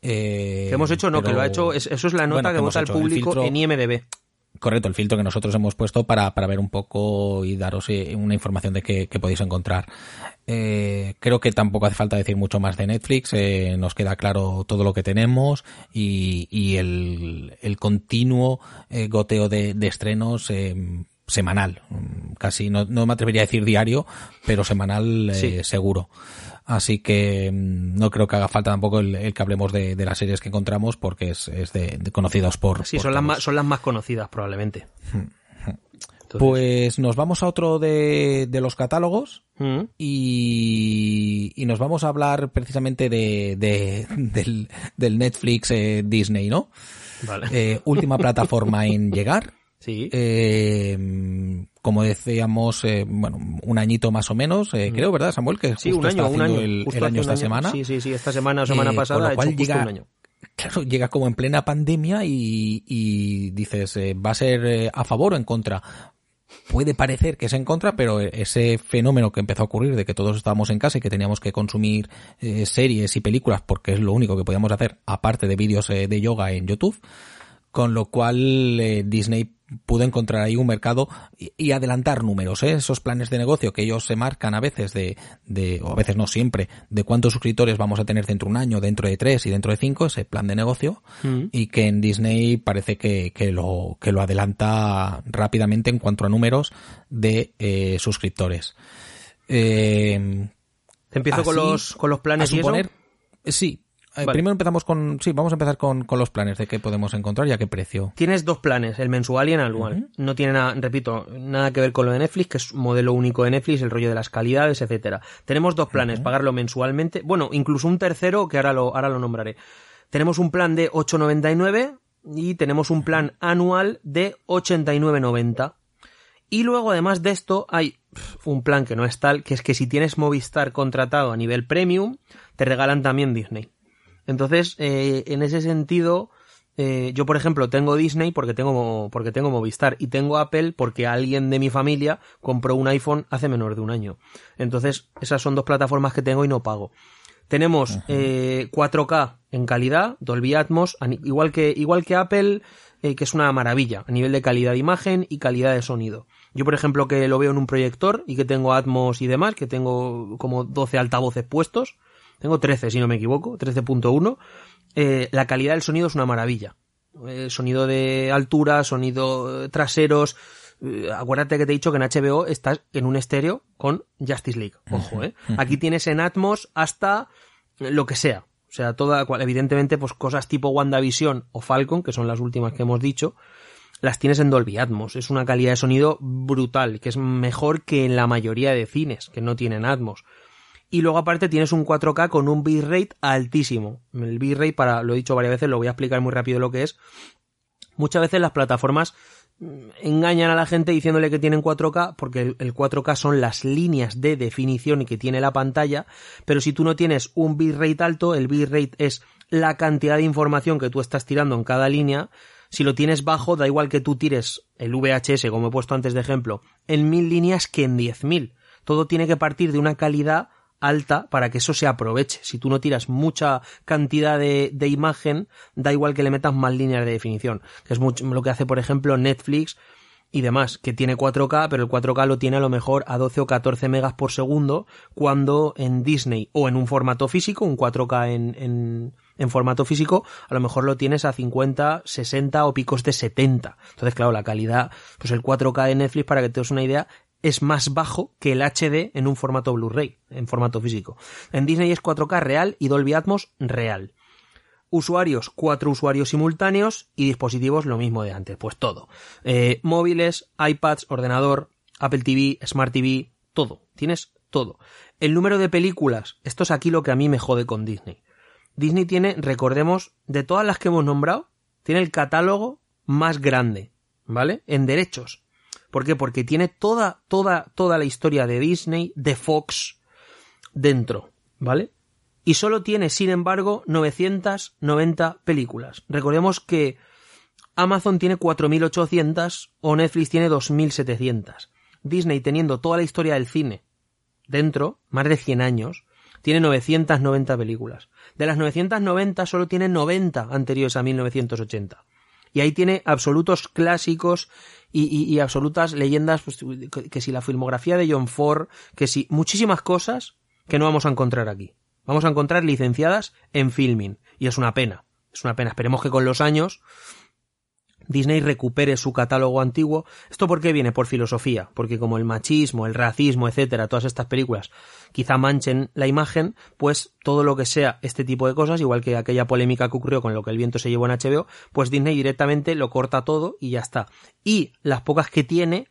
Eh, Que hemos hecho, no, pero- que lo ha hecho, es- eso es la nota bueno, que vota el público filtro- en IMDB. Correcto, el filtro que nosotros hemos puesto para, para ver un poco y daros eh, una información de qué, podéis encontrar. Eh, creo que tampoco hace falta decir mucho más de Netflix, eh, nos queda claro todo lo que tenemos y, y el, el continuo eh, goteo de, de estrenos semanal, casi no, no, me atrevería a decir diario, pero semanal seguro. Así que mm, no creo que haga falta tampoco el, que hablemos de, las series que encontramos porque es, es de, conocidos por. Sí, son, las más, son las más conocidas probablemente. Pues nos vamos a otro de, de los catálogos mm. y, y, nos vamos a hablar precisamente de, de del, del, Netflix eh, Disney, ¿no? Vale. Eh, última plataforma en llegar. Sí. Eh, como decíamos, eh, bueno, un añito más o menos, eh, creo, ¿verdad, Samuel? Que sí, un año, un año. El, año esta semana. Sí, sí, sí, esta semana o semana pasada, con lo llega, un año. Claro, llega como en plena pandemia y, y dices, ¿va a ser a favor o en contra? Puede parecer que es en contra, pero ese fenómeno que empezó a ocurrir de que todos estábamos en casa y que teníamos que consumir series y películas porque es lo único que podíamos hacer, aparte de vídeos de yoga en YouTube, con lo cual Disney pudo encontrar ahí un mercado y, adelantar números, ¿eh? esos planes de negocio que ellos se marcan a veces de, de, o a veces no siempre, de cuántos suscriptores vamos a tener dentro de un año, dentro de tres y dentro de cinco, ese plan de negocio, mm. y que en Disney parece que, que, lo, que lo adelanta rápidamente en cuanto a números de eh, suscriptores. Eh, empiezo con los, con los planes y Sí, eh, primero empezamos con, sí, vamos a empezar con, los planes de qué podemos encontrar y a qué precio. Tienes dos planes, el mensual y el anual. No tiene nada, repito, nada que ver con lo de Netflix, que es un modelo único de Netflix, el rollo de las calidades, etcétera. Tenemos dos planes, pagarlo mensualmente, bueno, incluso un tercero que ahora lo, ahora lo nombraré. Tenemos un plan de 8.99 y tenemos un plan anual de 89.90. Y luego, además de esto, hay un plan que no es tal, que es que si tienes Movistar contratado a nivel premium, te regalan también Disney. Entonces, eh, en ese sentido, eh, yo por ejemplo tengo Disney porque tengo, porque tengo Movistar y tengo Apple porque alguien de mi familia compró un iPhone hace menos de un año. Entonces, esas son dos plataformas que tengo y no pago. Tenemos eh, 4K en calidad, Dolby Atmos, igual que, igual que Apple, eh, que es una maravilla a nivel de calidad de imagen y calidad de sonido. Yo, por ejemplo, que lo veo en un proyector y que tengo Atmos y demás, que tengo como 12 altavoces puestos, tengo 13 si no me equivoco, 13.1, eh, la calidad del sonido es una maravilla. Eh, sonido de altura, sonido eh, traseros. acuérdate que te he dicho que en HBO estás en un estéreo con Justice League. Ojo, ¿eh? Aquí tienes en Atmos hasta lo que sea. O sea, toda, evidentemente, pues cosas tipo WandaVision o Falcon, que son las últimas que hemos dicho, las tienes en Dolby Atmos. Es una calidad de sonido brutal, que es mejor que en la mayoría de cines que no tienen Atmos y luego aparte tienes un 4K con un bitrate altísimo. El bitrate, para, lo he dicho varias veces, lo voy a explicar muy rápido lo que es. Muchas veces las plataformas mm, engañan a la gente diciéndole que tienen 4K porque el 4K son las líneas de definición que tiene la pantalla, pero si tú no tienes un bitrate alto, el bitrate es la cantidad de información que tú estás tirando en cada línea. Si lo tienes bajo, da igual que tú tires el VHS, como he puesto antes de ejemplo, en mil líneas que en 10.000. Todo tiene que partir de una calidad alta para que eso se aproveche. Si tú no tiras mucha cantidad de, imagen, da igual que le metas más líneas de definición, que es mucho, lo que hace, por ejemplo, Netflix y demás, que tiene 4K, pero el 4K lo tiene a lo mejor a 12 o 14 megas por segundo, cuando en Disney o en un formato físico, un 4K en, en, en formato físico, a lo mejor lo tienes a 50, 60 o picos de 70. Entonces, claro, la calidad, pues el 4K de Netflix, para que te des una idea, es más bajo que el HD en un formato Blu-ray, en formato físico. En Disney es 4K real y Dolby Atmos real. Usuarios, cuatro usuarios simultáneos y dispositivos lo mismo de antes, pues todo. Eh, móviles, iPads, ordenador, Apple TV, Smart TV, todo. Tienes todo. El número de películas, esto es aquí lo que a mí me jode con Disney. Disney tiene, recordemos, de todas las que hemos nombrado, tiene el catálogo más grande, ¿vale? En derechos. ¿Por qué? Porque tiene toda, toda, toda la historia de Disney, de Fox, dentro, ¿vale? Y solo tiene, sin embargo, 990 películas. Recordemos que Amazon tiene 4.800 o Netflix tiene 2.700. Disney, teniendo toda la historia del cine dentro, más de 100 años, tiene 990 películas. De las 990 solo tiene 90 anteriores a 1980. Y ahí tiene absolutos clásicos y, absolutas leyendas, pues, que si la filmografía de John Ford, que si muchísimas cosas que no vamos a encontrar aquí. Vamos a encontrar licenciadas en filming. Y es una pena. Es una pena. Esperemos que con los años Disney recupere su catálogo antiguo. ¿Esto por qué viene? Por filosofía. Porque como el machismo, el racismo, etcétera, todas estas películas quizá manchen la imagen, pues todo lo que sea este tipo de cosas, igual que aquella polémica que ocurrió con lo que el viento se llevó en HBO, pues Disney directamente lo corta todo y ya está. Y las pocas que tiene,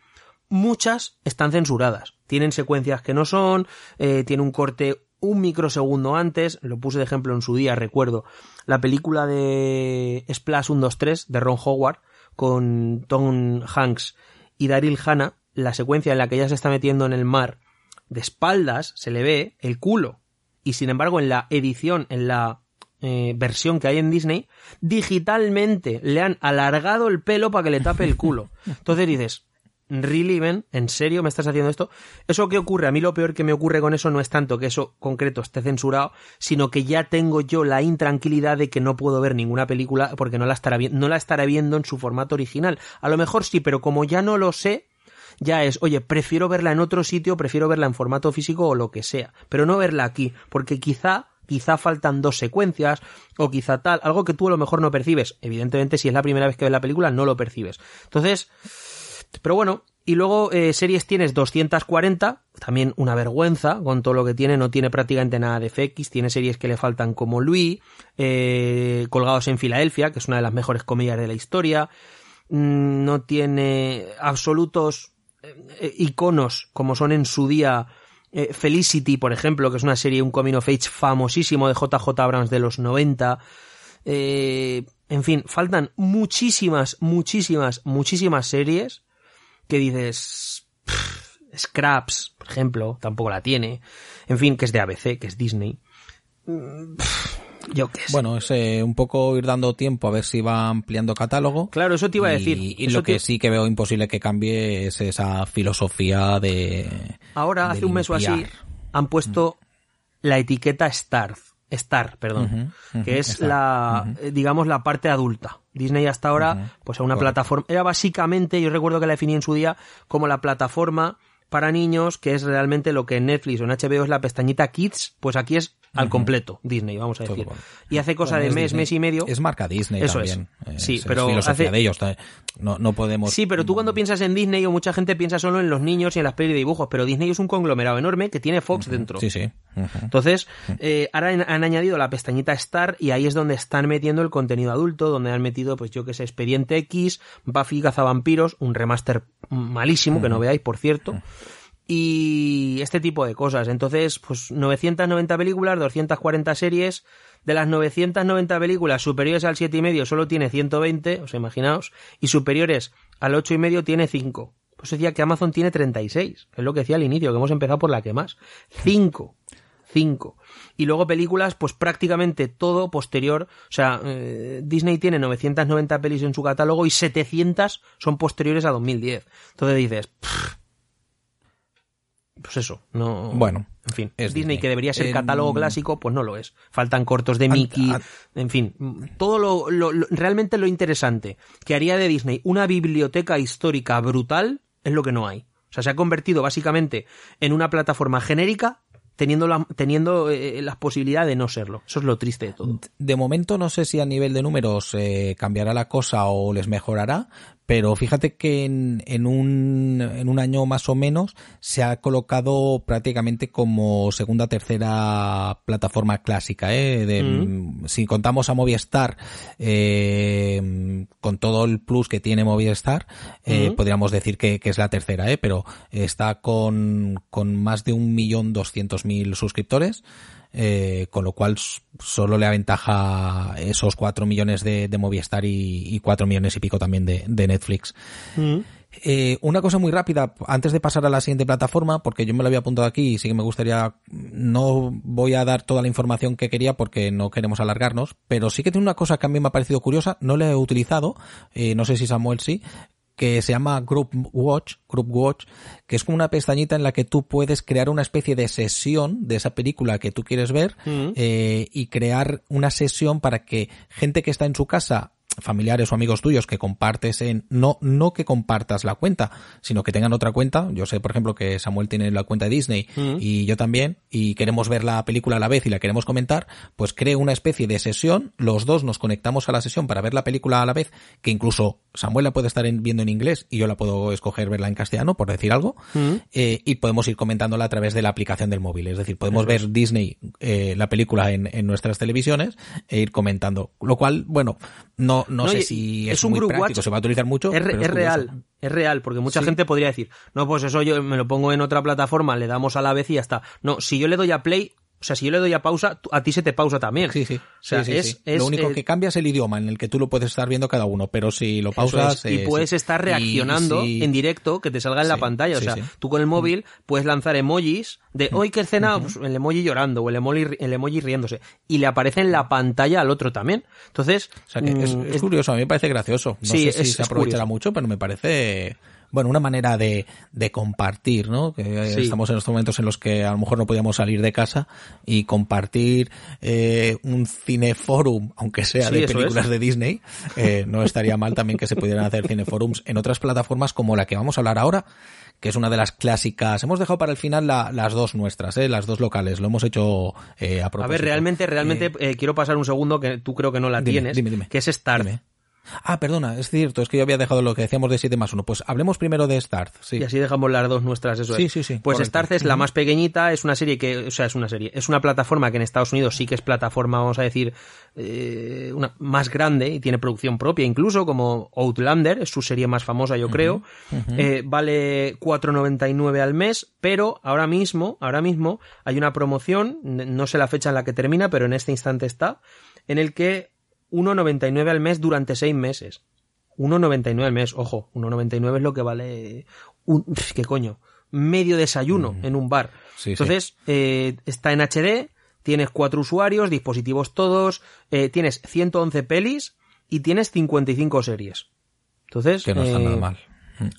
muchas están censuradas. Tienen secuencias que no son, eh, tiene un corte un microsegundo antes, lo puse de ejemplo en su día, recuerdo, la película de Splash 123 de Ron Howard con Tom Hanks y Daryl Hannah, la secuencia en la que ella se está metiendo en el mar, de espaldas se le ve el culo. Y sin embargo, en la edición, en la eh, versión que hay en Disney, digitalmente le han alargado el pelo para que le tape el culo. Entonces dices, really, Ben, ¿en serio me estás haciendo esto? ¿Eso qué ocurre? A mí lo peor que me ocurre con eso no es tanto que eso concreto esté censurado, sino que ya tengo yo la intranquilidad de que no puedo ver ninguna película porque no la estará, no la estaré viendo en su formato original. A lo mejor sí, pero como ya no lo sé, ya es, oye, prefiero verla en otro sitio, prefiero verla en formato físico o lo que sea, pero no verla aquí, porque quizá quizá faltan dos secuencias o quizá tal, algo que tú a lo mejor no percibes. Evidentemente, si es la primera vez que ves la película, no lo percibes. Entonces, pero bueno, y luego eh, series tienes 240, también una vergüenza con todo lo que tiene, no tiene prácticamente nada de FX, tiene series que le faltan como Louis, eh, Colgados en Filadelfia, que es una de las mejores comedias de la historia, mm, no tiene absolutos eh, iconos como son en su día Felicity, por ejemplo, que es una serie, un coming of age famosísimo de JJ Abrams de los 90, en fin, faltan muchísimas, muchísimas, muchísimas series que dices... Scraps, por ejemplo, tampoco la tiene. En fin, que es de ABC, que es Disney. Mm, yo qué sé. Bueno, es eh, un poco ir dando tiempo a ver si va ampliando catálogo. Claro, eso te iba a decir. Y, lo que sí que veo imposible que cambie es esa filosofía de. Ahora, hace un mes o así, han puesto la etiqueta Starz Star, perdón, que es la, eh, digamos, la parte adulta. Disney hasta ahora, pues a una plataforma, era básicamente, yo recuerdo que la definí en su día como la plataforma para niños, que es realmente lo que en Netflix o en HBO es la pestañita Kids, pues aquí es al completo Disney, vamos a decir. Y hace cosa de mes, mes y medio. Es marca Disney Eso también. Es. Sí, pero hace... de ellos. No, no podemos. Sí, pero tú cuando piensas en Disney o mucha gente piensa solo en los niños y en las pelis de dibujos, pero Disney es un conglomerado enorme que tiene Fox dentro. Sí, sí. Entonces, eh, ahora han, añadido la pestañita Star y ahí es donde están metiendo el contenido adulto, donde han metido, pues yo que sé, Expediente X, Buffy Cazavampiros, un remaster malísimo, que no veáis, por cierto y este tipo de cosas. Entonces, pues 990 películas, 240 series. De las 990 películas superiores al y medio solo tiene 120, os imaginaos, y superiores al y medio tiene 5. Pues decía que Amazon tiene 36, es lo que decía al inicio, que hemos empezado por la que más. 5. 5. Y luego películas, pues prácticamente todo posterior. O sea, eh, Disney tiene 990 pelis en su catálogo y 700 son posteriores a 2010. Entonces dices, pues eso, no. Bueno. En fin, es Disney, que debería ser catálogo clásico, pues no lo es. Faltan cortos de Mickey, en fin, todo lo, realmente lo interesante que haría de Disney una biblioteca histórica brutal es lo que no hay. O sea, se ha convertido básicamente en una plataforma genérica teniendo, la, teniendo eh, las posibilidades de no serlo. Eso es lo triste de todo. De momento no sé si a nivel de números eh, cambiará la cosa o les mejorará, pero fíjate que en, en, un, en un año más o menos se ha colocado prácticamente como segunda tercera plataforma clásica. ¿eh? De, mm. Si contamos a Movistar eh, con todo el plus que tiene Movistar, eh, podríamos decir que, que, es la tercera, ¿eh? pero está con, con más de un millón doscientos mil suscriptores. Eh, con lo cual solo le aventaja esos 4 millones de, de Movistar y, y 4 millones y pico también de, de Netflix. Mm. Eh, una cosa muy rápida, antes de pasar a la siguiente plataforma, porque yo me lo había apuntado aquí y sí que me gustaría, no voy a dar toda la información que quería porque no queremos alargarnos, pero sí que tiene una cosa que a mí me ha parecido curiosa, no la he utilizado, eh, no sé si Samuel sí, que se llama Group Watch, Group Watch, que es como una pestañita en la que tú puedes crear una especie de sesión de esa película que tú quieres ver mm. eh, y crear una sesión para que gente que está en su casa familiares o amigos tuyos que compartes en, no, no que compartas la cuenta, sino que tengan otra cuenta. Yo sé, por ejemplo, que Samuel tiene la cuenta de Disney Mm. y yo también, y queremos ver la película a la vez y la queremos comentar, pues creo una especie de sesión, los dos nos conectamos a la sesión para ver la película a la vez, que incluso Samuel la puede estar en- viendo en inglés y yo la puedo escoger verla en castellano, por decir algo, Mm. eh, y podemos ir comentándola a través de la aplicación del móvil. Es decir, podemos ver Disney, eh, la película en, en nuestras televisiones e ir comentando. Lo cual, bueno, no, no, No, sé si es es, un muy práctico, watch. se va a utilizar mucho. Es, pero real, es real, porque mucha Sí. gente podría decir, no, pues eso yo me lo pongo en otra plataforma, le damos a la vez y ya está. No, si yo le doy a play, o sea, si yo le doy a pausa, a ti se te pausa también. Sí, sí. O sea, Sí, sí, es, sí. es, Lo único que cambia es el idioma en el que tú lo puedes estar viendo cada uno, pero si lo pausas... es, y eh, puedes estar reaccionando y en directo que te salga en la pantalla. O sea, tú con el móvil puedes lanzar emojis de hoy que cena pues, el emoji llorando o el emoji, el emoji riéndose y le aparece en la pantalla al otro también. Entonces, O sea que es, mm, curioso, a mí me parece gracioso. No Sí, sé si se aprovechará mucho, pero me parece, bueno, una manera de, de compartir, ¿no? Que eh, Sí. estamos en estos momentos en los que a lo mejor no podíamos salir de casa y compartir eh, un cineforum, aunque sea Sí, de películas es. de Disney, eh, no estaría mal también que se pudieran hacer cineforums en otras plataformas como la que vamos a hablar ahora, que es una de las clásicas. Hemos dejado para el final la- las dos nuestras, ¿eh? las dos locales. Lo hemos hecho eh, a a propósito. ver, realmente, realmente Eh, eh, quiero pasar un segundo que tú creo que no la Dime, tienes, dime, dime. que es Start. Ah, perdona, es cierto, es que yo había dejado lo que decíamos de 7 más 1. Pues hablemos primero de Start. Sí. Y así dejamos las dos nuestras, eso Sí, es. sí, sí, Pues correcto. Starz es la más pequeñita, es una serie que, o sea, es una serie, es una plataforma que en Estados Unidos sí que es plataforma, vamos a decir, eh, una más grande y tiene producción propia, incluso como Outlander, es su serie más famosa, yo creo. Eh, vale 4.99 al mes, pero ahora mismo, ahora mismo hay una promoción, no sé la fecha en la que termina, pero en este instante está, en el que 1.99 al mes durante seis meses. 1,99 al mes, ojo, 1,99 es lo que vale un, ¿qué coño? Medio desayuno en un bar. Sí, sí. Entonces, eh, está en HD, tienes cuatro usuarios, dispositivos todos, eh, tienes 111 pelis y tienes 55 series. Entonces, Que no está eh, nada mal.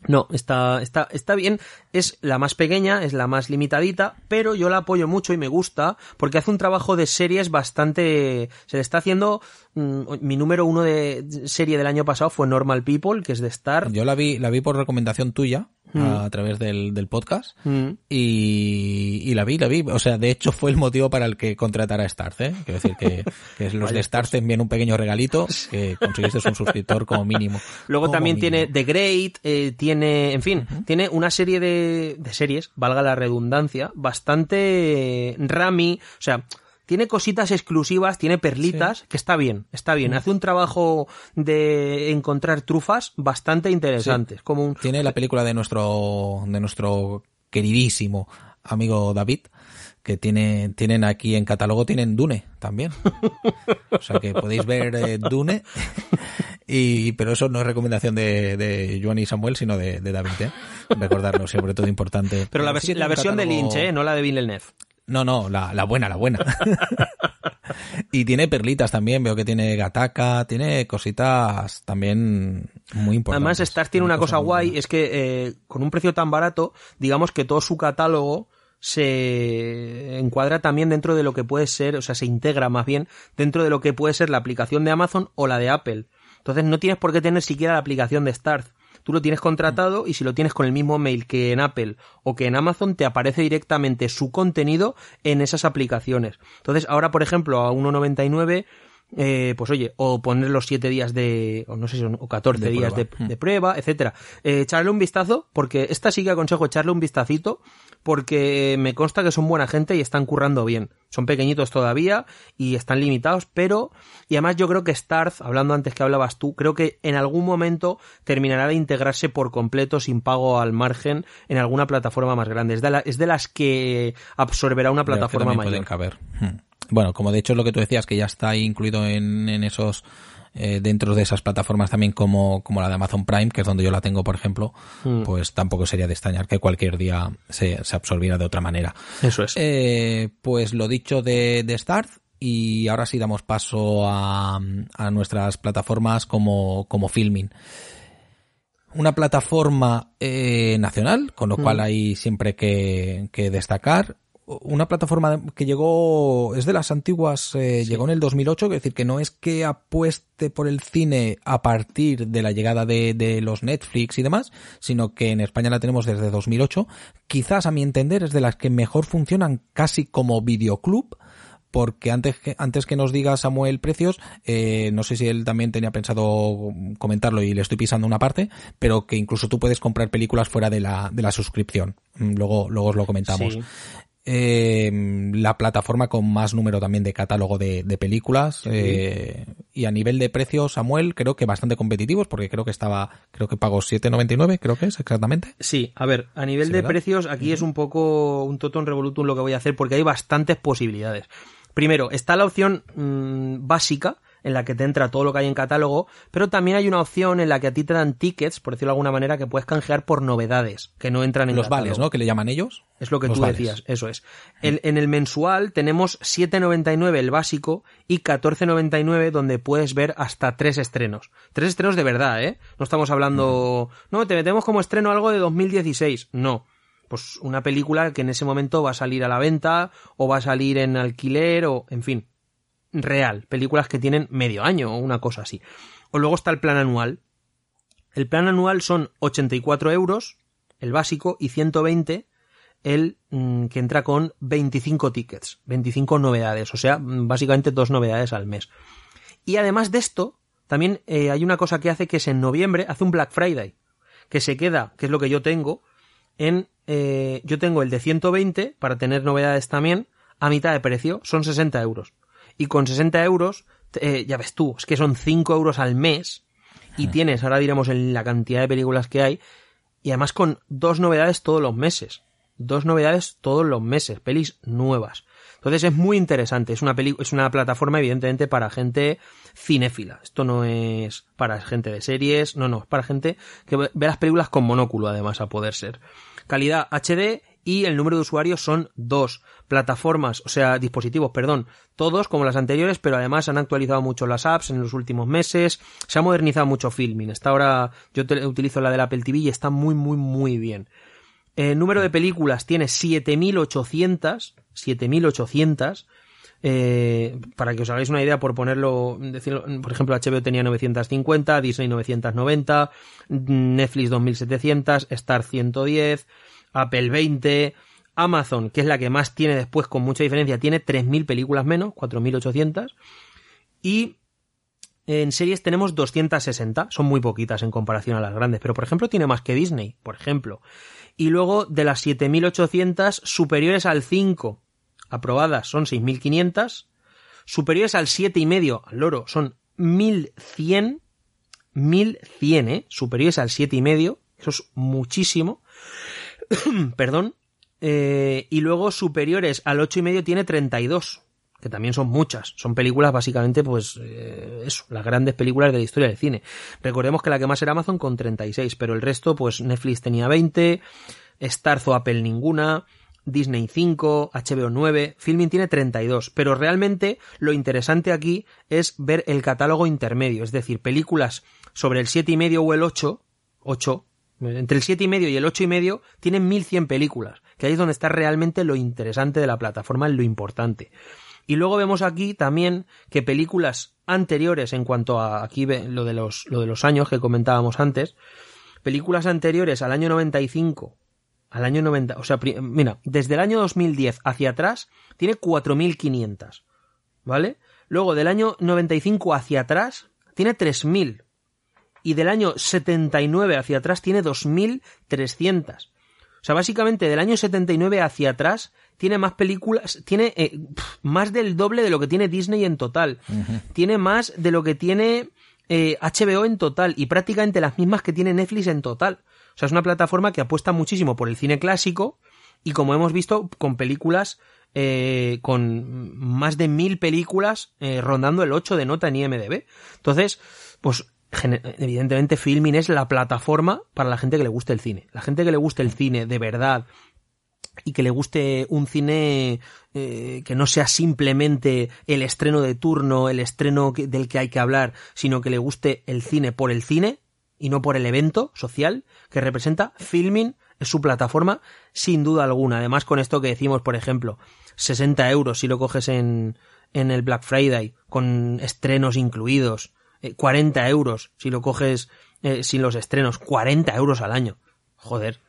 No, está, está, está bien. Es la más pequeña, es la más limitadita, pero yo la apoyo mucho y me gusta porque hace un trabajo de series bastante. Se le está haciendo. mm, mi número uno de serie del año pasado fue Normal People, que es de Star. Yo la vi, la vi por recomendación tuya a, través del, del podcast Mm. y, y la vi, la vi. O sea, de hecho fue el motivo para el que contratara a Starz, ¿eh? Quiero decir que, que los de Starz te envían un pequeño regalito que conseguiste un suscriptor como mínimo. Luego Como también mínimo. tiene The Great, eh, tiene, en fin, tiene una serie de, de series, valga la redundancia, bastante rami, o sea, tiene cositas exclusivas, tiene perlitas, que está bien, está bien. Hace un trabajo de encontrar trufas bastante interesantes, como un... Tiene la película de nuestro, de nuestro queridísimo amigo David, que tiene, tienen aquí en catálogo, tienen Dune también. O sea que podéis ver eh, Dune. Y, pero eso no es recomendación de, de Joan y Samuel, sino de, de David, ¿eh? Recordarlo, sobre todo importante. Pero la, vers- versión de Lynch, ¿eh? No la de Villeneuve. No, no, la, la buena, la buena. y tiene perlitas también, veo que tiene Gataka, tiene cositas también muy importantes. Además, Stars tiene una cosa guay, es que eh, con un precio tan barato, digamos que todo su catálogo se encuadra también dentro de lo que puede ser, o sea, se integra más bien dentro de lo que puede ser la aplicación de Amazon o la de Apple. Entonces no tienes por qué tener siquiera la aplicación de Start. Tú lo tienes contratado y si lo tienes con el mismo mail que en Apple o que en Amazon, te aparece directamente su contenido en esas aplicaciones. Entonces ahora, por ejemplo, a 1.99 eh, pues oye, o poner los 7 días de, o no sé si son, o 14 De días prueba. de, de prueba, etcétera. Eh, echarle un vistazo, porque esta sí que aconsejo echarle un vistacito, porque me consta que son buena gente y están currando bien. Son pequeñitos todavía y están limitados, pero, y además yo creo que Starz, hablando antes que hablabas tú, creo que en algún momento terminará de integrarse por completo sin pago al margen en alguna plataforma más grande. Es de, la- es de las que absorberá una plataforma mayor. pueden caber. Hmm. Bueno, como de hecho es lo que tú decías, que ya está incluido en, en esos, eh, dentro de esas plataformas también como, como la de Amazon Prime, que es donde yo la tengo, por ejemplo, Hmm. pues tampoco sería de extrañar que cualquier día se, se absorbiera de otra manera. Eso es. Eh, pues lo dicho de, de Starz, y ahora sí damos paso a, a nuestras plataformas como, como Filming. Una plataforma eh, nacional, con lo cual hay siempre que, que destacar. Una plataforma que llegó, es de las antiguas, eh, llegó en el 2008, es decir, que no es que apueste por el cine a partir de la llegada de, de, los Netflix y demás, sino que en España la tenemos desde 2008. Quizás, a mi entender, es de las que mejor funcionan casi como videoclub, porque antes que, antes que nos diga Samuel precios, eh, no sé si él también tenía pensado comentarlo y le estoy pisando una parte, pero que incluso tú puedes comprar películas fuera de la, de la suscripción. Mm, luego, luego os lo comentamos. Eh, la plataforma con más número también de catálogo de, de películas eh, y a nivel de precios Samuel creo que bastante competitivos porque creo que estaba creo que pago 7.99 creo que es exactamente. Sí a ver a nivel Sí, de ¿verdad? precios aquí es un poco un toton revolutum lo que voy a hacer porque hay bastantes posibilidades. Primero está la opción mm, básica en la que te entra todo lo que hay en catálogo, pero también hay una opción en la que a ti te dan tickets, por decirlo de alguna manera, que puedes canjear por novedades que no entran en los catálogo. vales no que le llaman ellos Es lo que Los tú vales. decías, eso es. El- en el mensual tenemos 7.99 el básico y 14.99 donde puedes ver hasta tres estrenos. Tres estrenos de verdad, ¿eh? No estamos hablando... No, te metemos como estreno algo de 2016. No. Pues una película que en ese momento va a salir a la venta o va a salir en alquiler o... En fin. Real. Películas que tienen medio año o una cosa así. O luego está el plan anual. El plan anual son 84 euros, el básico, y 120 el mm, que entra con 25 tickets, 25 novedades, o sea, mm, básicamente dos novedades al mes. Y además de esto, también eh, hay una cosa que hace que es en noviembre, hace un Black Friday, que se queda, que es lo que yo tengo, en, eh, yo tengo el de 120 para tener novedades también, a mitad de precio, son 60 euros. Y con 60 euros, eh, ya ves tú, es que son 5 euros al mes, y tienes, ahora diremos en la cantidad de películas que hay, y además con dos novedades todos los meses. Dos novedades todos los meses, pelis nuevas. Entonces es muy interesante, es una peli es una plataforma evidentemente para gente cinéfila. Esto no es para gente de series, no, no, es para gente que ve ve las películas con monóculo además a poder ser. Calidad HD y el número de usuarios son dos plataformas, o sea, dispositivos, perdón, todos como las anteriores, pero además han actualizado mucho las apps en los últimos meses, se ha modernizado mucho Filming. Está ahora, yo utilizo la del Apple TV y está muy, muy, muy bien. El número de películas tiene 7800, 7800, eh, para que os hagáis una idea, por ponerlo, decirlo, por ejemplo, HBO tenía 950, Disney 990, Netflix 2700, Star 110, Apple 20, Amazon, que es la que más tiene después con mucha diferencia, tiene 3000 películas menos, 4800, y en series tenemos 260, son muy poquitas en comparación a las grandes, pero por ejemplo tiene más que Disney, por ejemplo. Y luego de las 7800 superiores al 5 aprobadas son 6500, superiores al 7 y medio al loro son 1100, 1100, eh, superiores al 7 y medio, eso es muchísimo. Perdón. Eh, y luego superiores al 8 y medio tiene 32 que también son muchas. Son películas básicamente, pues, eh, eso, las grandes películas de la historia del cine. Recordemos que la que más era Amazon con 36, pero el resto, pues, Netflix tenía 20, Starz o Apple ninguna, Disney 5, HBO 9, Filming tiene 32, pero realmente lo interesante aquí es ver el catálogo intermedio, es decir, películas sobre el 7 y medio o el 8, 8, entre el 7 y medio y el 8 y medio tienen 1100 películas, que ahí es donde está realmente lo interesante de la plataforma, lo importante. Y luego vemos aquí también que películas anteriores en cuanto a aquí lo de los lo de los años que comentábamos antes, películas anteriores al año 95, al año 90, o sea, mira, desde el año 2010 hacia atrás tiene 4500, ¿vale? Luego del año 95 hacia atrás tiene 3000 y del año 79 hacia atrás tiene 2300. O sea, básicamente del año 79 hacia atrás tiene más películas, tiene eh, más del doble de lo que tiene Disney en total. Tiene más de lo que tiene eh, HBO en total y prácticamente las mismas que tiene Netflix en total. O sea, es una plataforma que apuesta muchísimo por el cine clásico y como hemos visto con películas eh, con más de mil películas eh, rondando el 8 de nota en IMDB. Entonces, pues evidentemente Filmin es la plataforma para la gente que le guste el cine. La gente que le guste el cine de verdad y que le guste un cine eh, que no sea simplemente el estreno de turno, el estreno del que hay que hablar, sino que le guste el cine por el cine y no por el evento social que representa, Filming es su plataforma sin duda alguna. Además con esto que decimos, por ejemplo, 60 euros si lo coges en, en el Black Friday, con estrenos incluidos, 40 euros si lo coges sin los estrenos, 40 euros al año. Joder,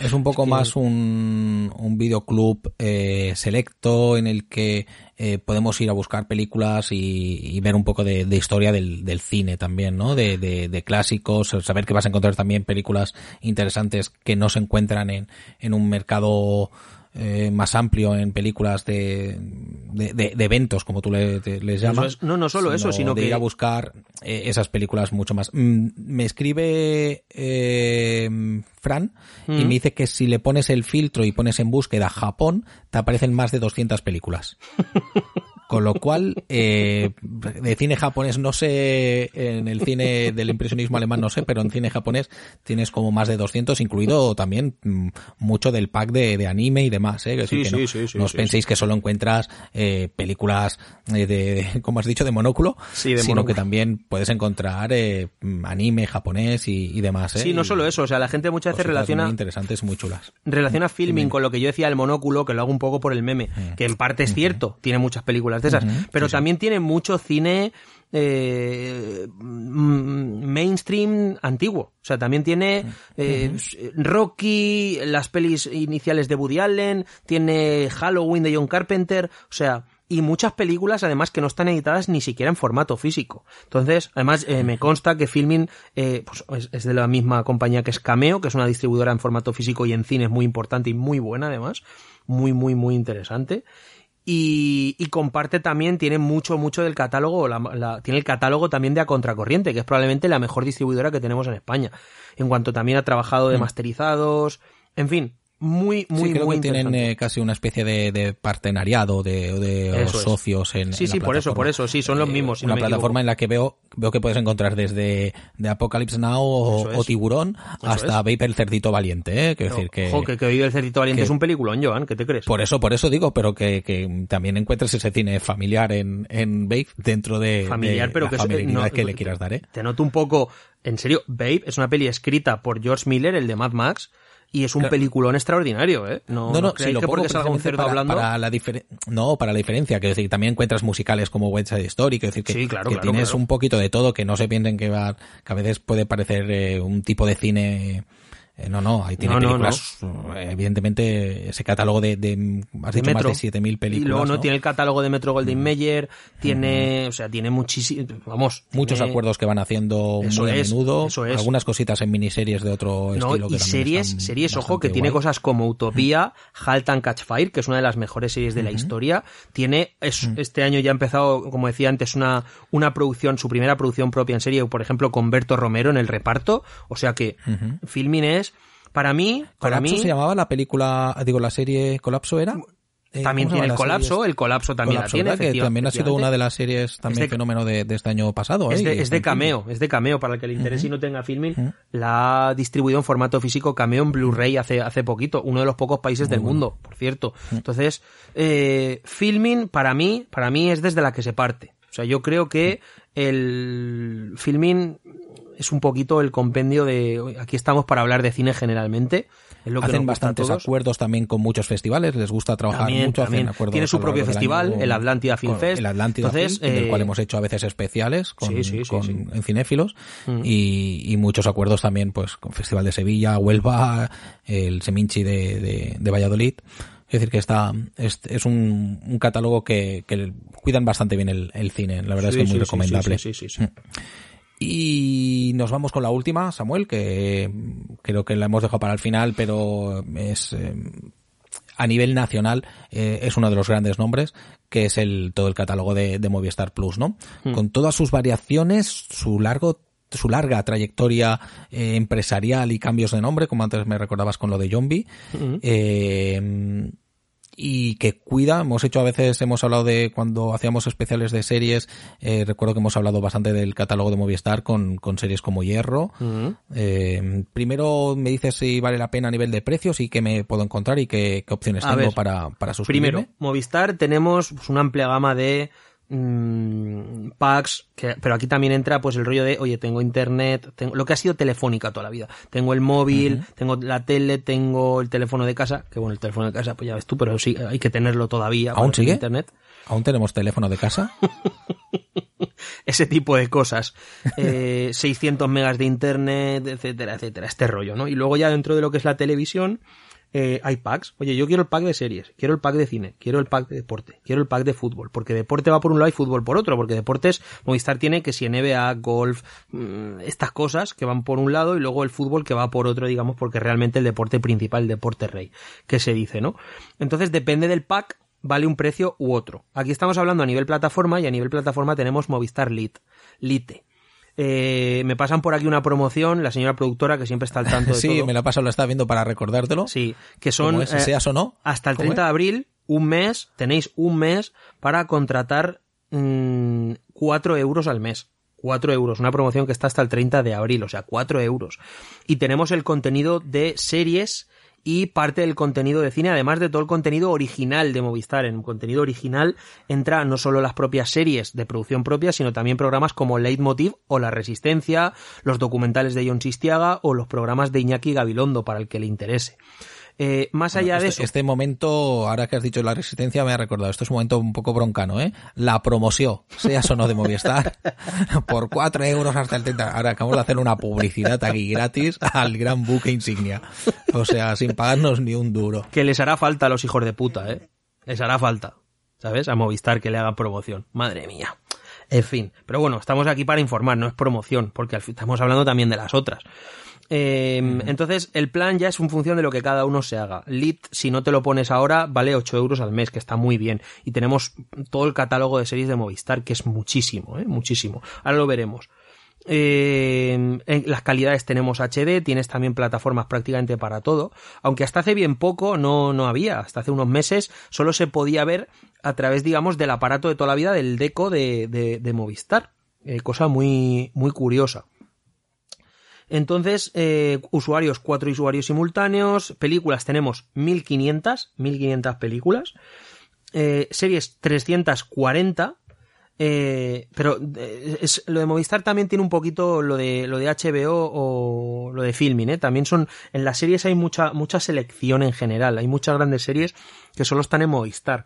es un poco más un, un videoclub eh, selecto en el que eh, podemos ir a buscar películas y, ver un poco de, historia del, del, cine también, ¿no? De, de, clásicos, saber que vas a encontrar también películas interesantes que no se encuentran en, en un mercado eh, más amplio en películas de, de, eventos, como tú le, les llamas. no, no solo eso, sino de que... ir a buscar eh, esas películas mucho más. Mm, me escribe eh, Fran y me dice que si le pones el filtro y pones en búsqueda Japón, te aparecen más de 200 películas. Con lo cual, eh, de cine japonés no sé, en el cine del impresionismo alemán no sé, pero en cine japonés tienes como más de 200, incluido también mm, mucho del pack de, de anime y demás. ¿eh? Sí, que no, os penséis que solo encuentras eh, películas eh, de, como has dicho, de monóculo, sino que también puedes encontrar eh, anime japonés y, y demás. ¿eh? Sí, no solo eso, o sea, la gente muchas veces relaciona... Muy interesantes, muy chulas. Relaciona filming con lo que yo decía el monóculo, que lo hago un poco por el meme, mm. que en parte es cierto, tiene muchas películas pero también tiene mucho cine eh, mainstream antiguo. O sea, también tiene eh, Rocky, las pelis iniciales de Woody Allen, tiene Halloween de John Carpenter, o sea, y muchas películas además que no están editadas ni siquiera en formato físico. Entonces, además eh, me consta que Filming pues, es, de la misma compañía que es Cameo, que es una distribuidora en formato físico y en cine es muy importante y muy buena además, muy muy muy interesante y, comparte también, tiene mucho, mucho del catálogo, tiene el catálogo también de A Contracorriente, que es probablemente la mejor distribuidora que tenemos en España. En cuanto también ha trabajado de mm. masterizados, en fin, muy, muy, sí, creo muy que tienen eh, casi una especie de, de partenariado de, de socios en Sí, sí, por eso, por eso, sí, son los eh, mismos. una plataforma en la que veo veo que puedes encontrar desde de Apocalypse Now o, Tiburón hasta Vape el cerdito valiente, ¿eh? Quiero decir que... Ojo, que, que el cerdito valiente es un peliculón, Joan, ¿qué te crees? Por eso, por eso digo, pero que, que también encuentres ese cine familiar en, en Vape dentro de, familiar, pero la que, familiaridad que le quieras dar, ¿eh? Te noto un poco... En serio, Babe es una peli escrita por George Miller, el de Mad Max, y es un peliculón extraordinario, ¿eh? No, no, no si lo que porque salga un cerdo hablando. Para la no, para la diferencia, que decir, también encuentras musicales como West Side Story, que decir que, que tienes un poquito de todo, que no se piensen que va, que a veces puede parecer eh, un tipo de cine eh, no, no, ahí tiene películas, eh, evidentemente ese catálogo de, de has dicho más de 7000 películas. Y luego no, tiene el catálogo de Metro Golden Mayer, tiene, o sea, tiene muchísimo, vamos, muchos acuerdos que van haciendo muy a menudo, algunas cositas en miniseries de otro estilo que y series, series, ojo, que tiene cosas como Utopía, Halt and Catch Fire, que es una de las mejores series de la historia, tiene este año ya ha empezado, como decía antes, una una producción, su primera producción propia en serie, por ejemplo, con Berto Romero en el reparto, o sea que Filmin es para mí, para ¿Colapso mí se llamaba la película, digo, la serie Colapso era? Eh, también tiene el colapso, el colapso también la tiene. Que también ha sido una de las series también fenómeno de, este año pasado. Es, ¿eh? de, es de, cameo, es de cameo para el que le interese y no tenga filming. La ha distribuido en formato físico cameo en Blu-ray hace, hace poquito, uno de los pocos países del mundo, por cierto. Entonces, eh, filming para mí, para mí es desde la que se parte. O sea, yo creo que el filming es un poquito el compendio de aquí estamos para hablar de cine generalmente. Es lo que hacen bastantes acuerdos también con muchos festivales, les gusta trabajar mucho, hacen acuerdos Tiene su propio festival, el Atlántida Film Fest. El Atlántida Entonces, Film, del cual eh, hemos hecho a veces especiales con, en cinéfilos mm. y, muchos acuerdos también pues con Festival de Sevilla, Huelva, el Seminci de, de, Valladolid. Es decir, que está, es, es un, un, catálogo que, que, cuidan bastante bien el, el cine. La verdad es que es muy recomendable. Sí, sí, sí. Mm. Y nos vamos con la última, Samuel, que creo que la hemos dejado para el final, pero es eh, a nivel nacional eh, es uno de los grandes nombres, que es el todo el catálogo de, de Movistar Plus, ¿no? Hmm. Con todas sus variaciones, su largo su larga trayectoria eh, empresarial y cambios de nombre, como antes me recordabas con lo de Zombie, hmm. Y que cuida. Hemos hecho a veces, hemos hablado de cuando hacíamos especiales de series, eh, recuerdo que hemos hablado bastante del catálogo de Movistar con, con series como Hierro. eh, primero me dices si vale la pena a nivel de precios y qué me puedo encontrar y qué, qué opciones tengo para, para suscribirme. Primero, Movistar tenemos pues, una amplia gama de mm, packs, que, pero aquí también entra pues el rollo de, oye, tengo internet, tengo lo que ha sido telefónica toda la vida. Tengo el móvil, tengo la tele, tengo el teléfono de casa, que bueno, el teléfono de casa, pues ya ves tú, pero sí, hay que tenerlo todavía. ¿Aún sigue? Internet. ¿Aún tenemos teléfono de casa? ese tipo de cosas. Eh, 600 megas de internet, etcétera, etcétera. Este rollo, ¿no? Y luego ya dentro de lo que es la televisión, eh, hay packs. Oye, yo quiero el pack de series, quiero el pack de cine, quiero el pack de deporte, quiero el pack de fútbol. Porque deporte va por un lado y fútbol por otro. Porque deportes, Movistar tiene que si NBA, golf, mm, estas cosas que van por un lado y luego el fútbol que va por otro, digamos, porque realmente el deporte principal, el deporte rey, que se dice, ¿no? Entonces depende del pack vale un precio u otro. Aquí estamos hablando a nivel plataforma y a nivel plataforma tenemos Movistar Lite. Lite. Eh, me pasan por aquí una promoción, la señora productora que siempre está al tanto de sí, todo. me la paso, lo estaba viendo para recordártelo. Sí, que son ¿Cómo es? eh, ¿Seas o no? hasta el ¿Cómo 30 de abril, un mes, tenéis un mes para contratar mm, 4 euros al mes. 4 euros, una promoción que está hasta el 30 de abril, o sea, 4 euros. Y tenemos el contenido de series y parte del contenido de cine, además de todo el contenido original de Movistar. En contenido original entra no solo las propias series de producción propia, sino también programas como Leitmotiv o La Resistencia, los documentales de John Sistiaga o los programas de Iñaki Gabilondo, para el que le interese. Eh, más allá Bueno, de este, eso, este momento, ahora que has dicho la resistencia, me ha recordado. Esto es un momento un poco broncano, ¿eh? La promoción, seas o no de Movistar, por 4 euros hasta el 30. Ahora acabamos de hacer una publicidad aquí gratis al gran buque insignia. O sea, sin pagarnos ni un duro. que les hará falta a los hijos de puta, ¿eh? Les hará falta, ¿sabes? A Movistar que le hagan promoción. Madre mía. En fin, pero bueno, estamos aquí para informar, no es promoción, porque al fin estamos hablando también de las otras. Eh, Entonces, el plan ya es en función de lo que cada uno se haga. Lit, si no te lo pones ahora, vale 8 euros al mes, que está muy bien. Y tenemos todo el catálogo de series de Movistar, que es muchísimo, ¿eh? Muchísimo. Ahora lo veremos. Eh, en las calidades tenemos HD, tienes también plataformas prácticamente para todo, aunque hasta hace bien poco no, no había, hasta hace unos meses solo se podía ver a través, digamos, del aparato de toda la vida del deco de, de, de Movistar, Eh, cosa muy, muy curiosa. Entonces, eh, usuarios, cuatro usuarios simultáneos, películas tenemos 1500, 1500 películas, eh, series 340, eh, pero eh, es, lo de Movistar también tiene un poquito lo de lo de HBO o lo de filming, ¿eh? También son en las series hay mucha mucha selección en general, hay muchas grandes series que solo están en Movistar.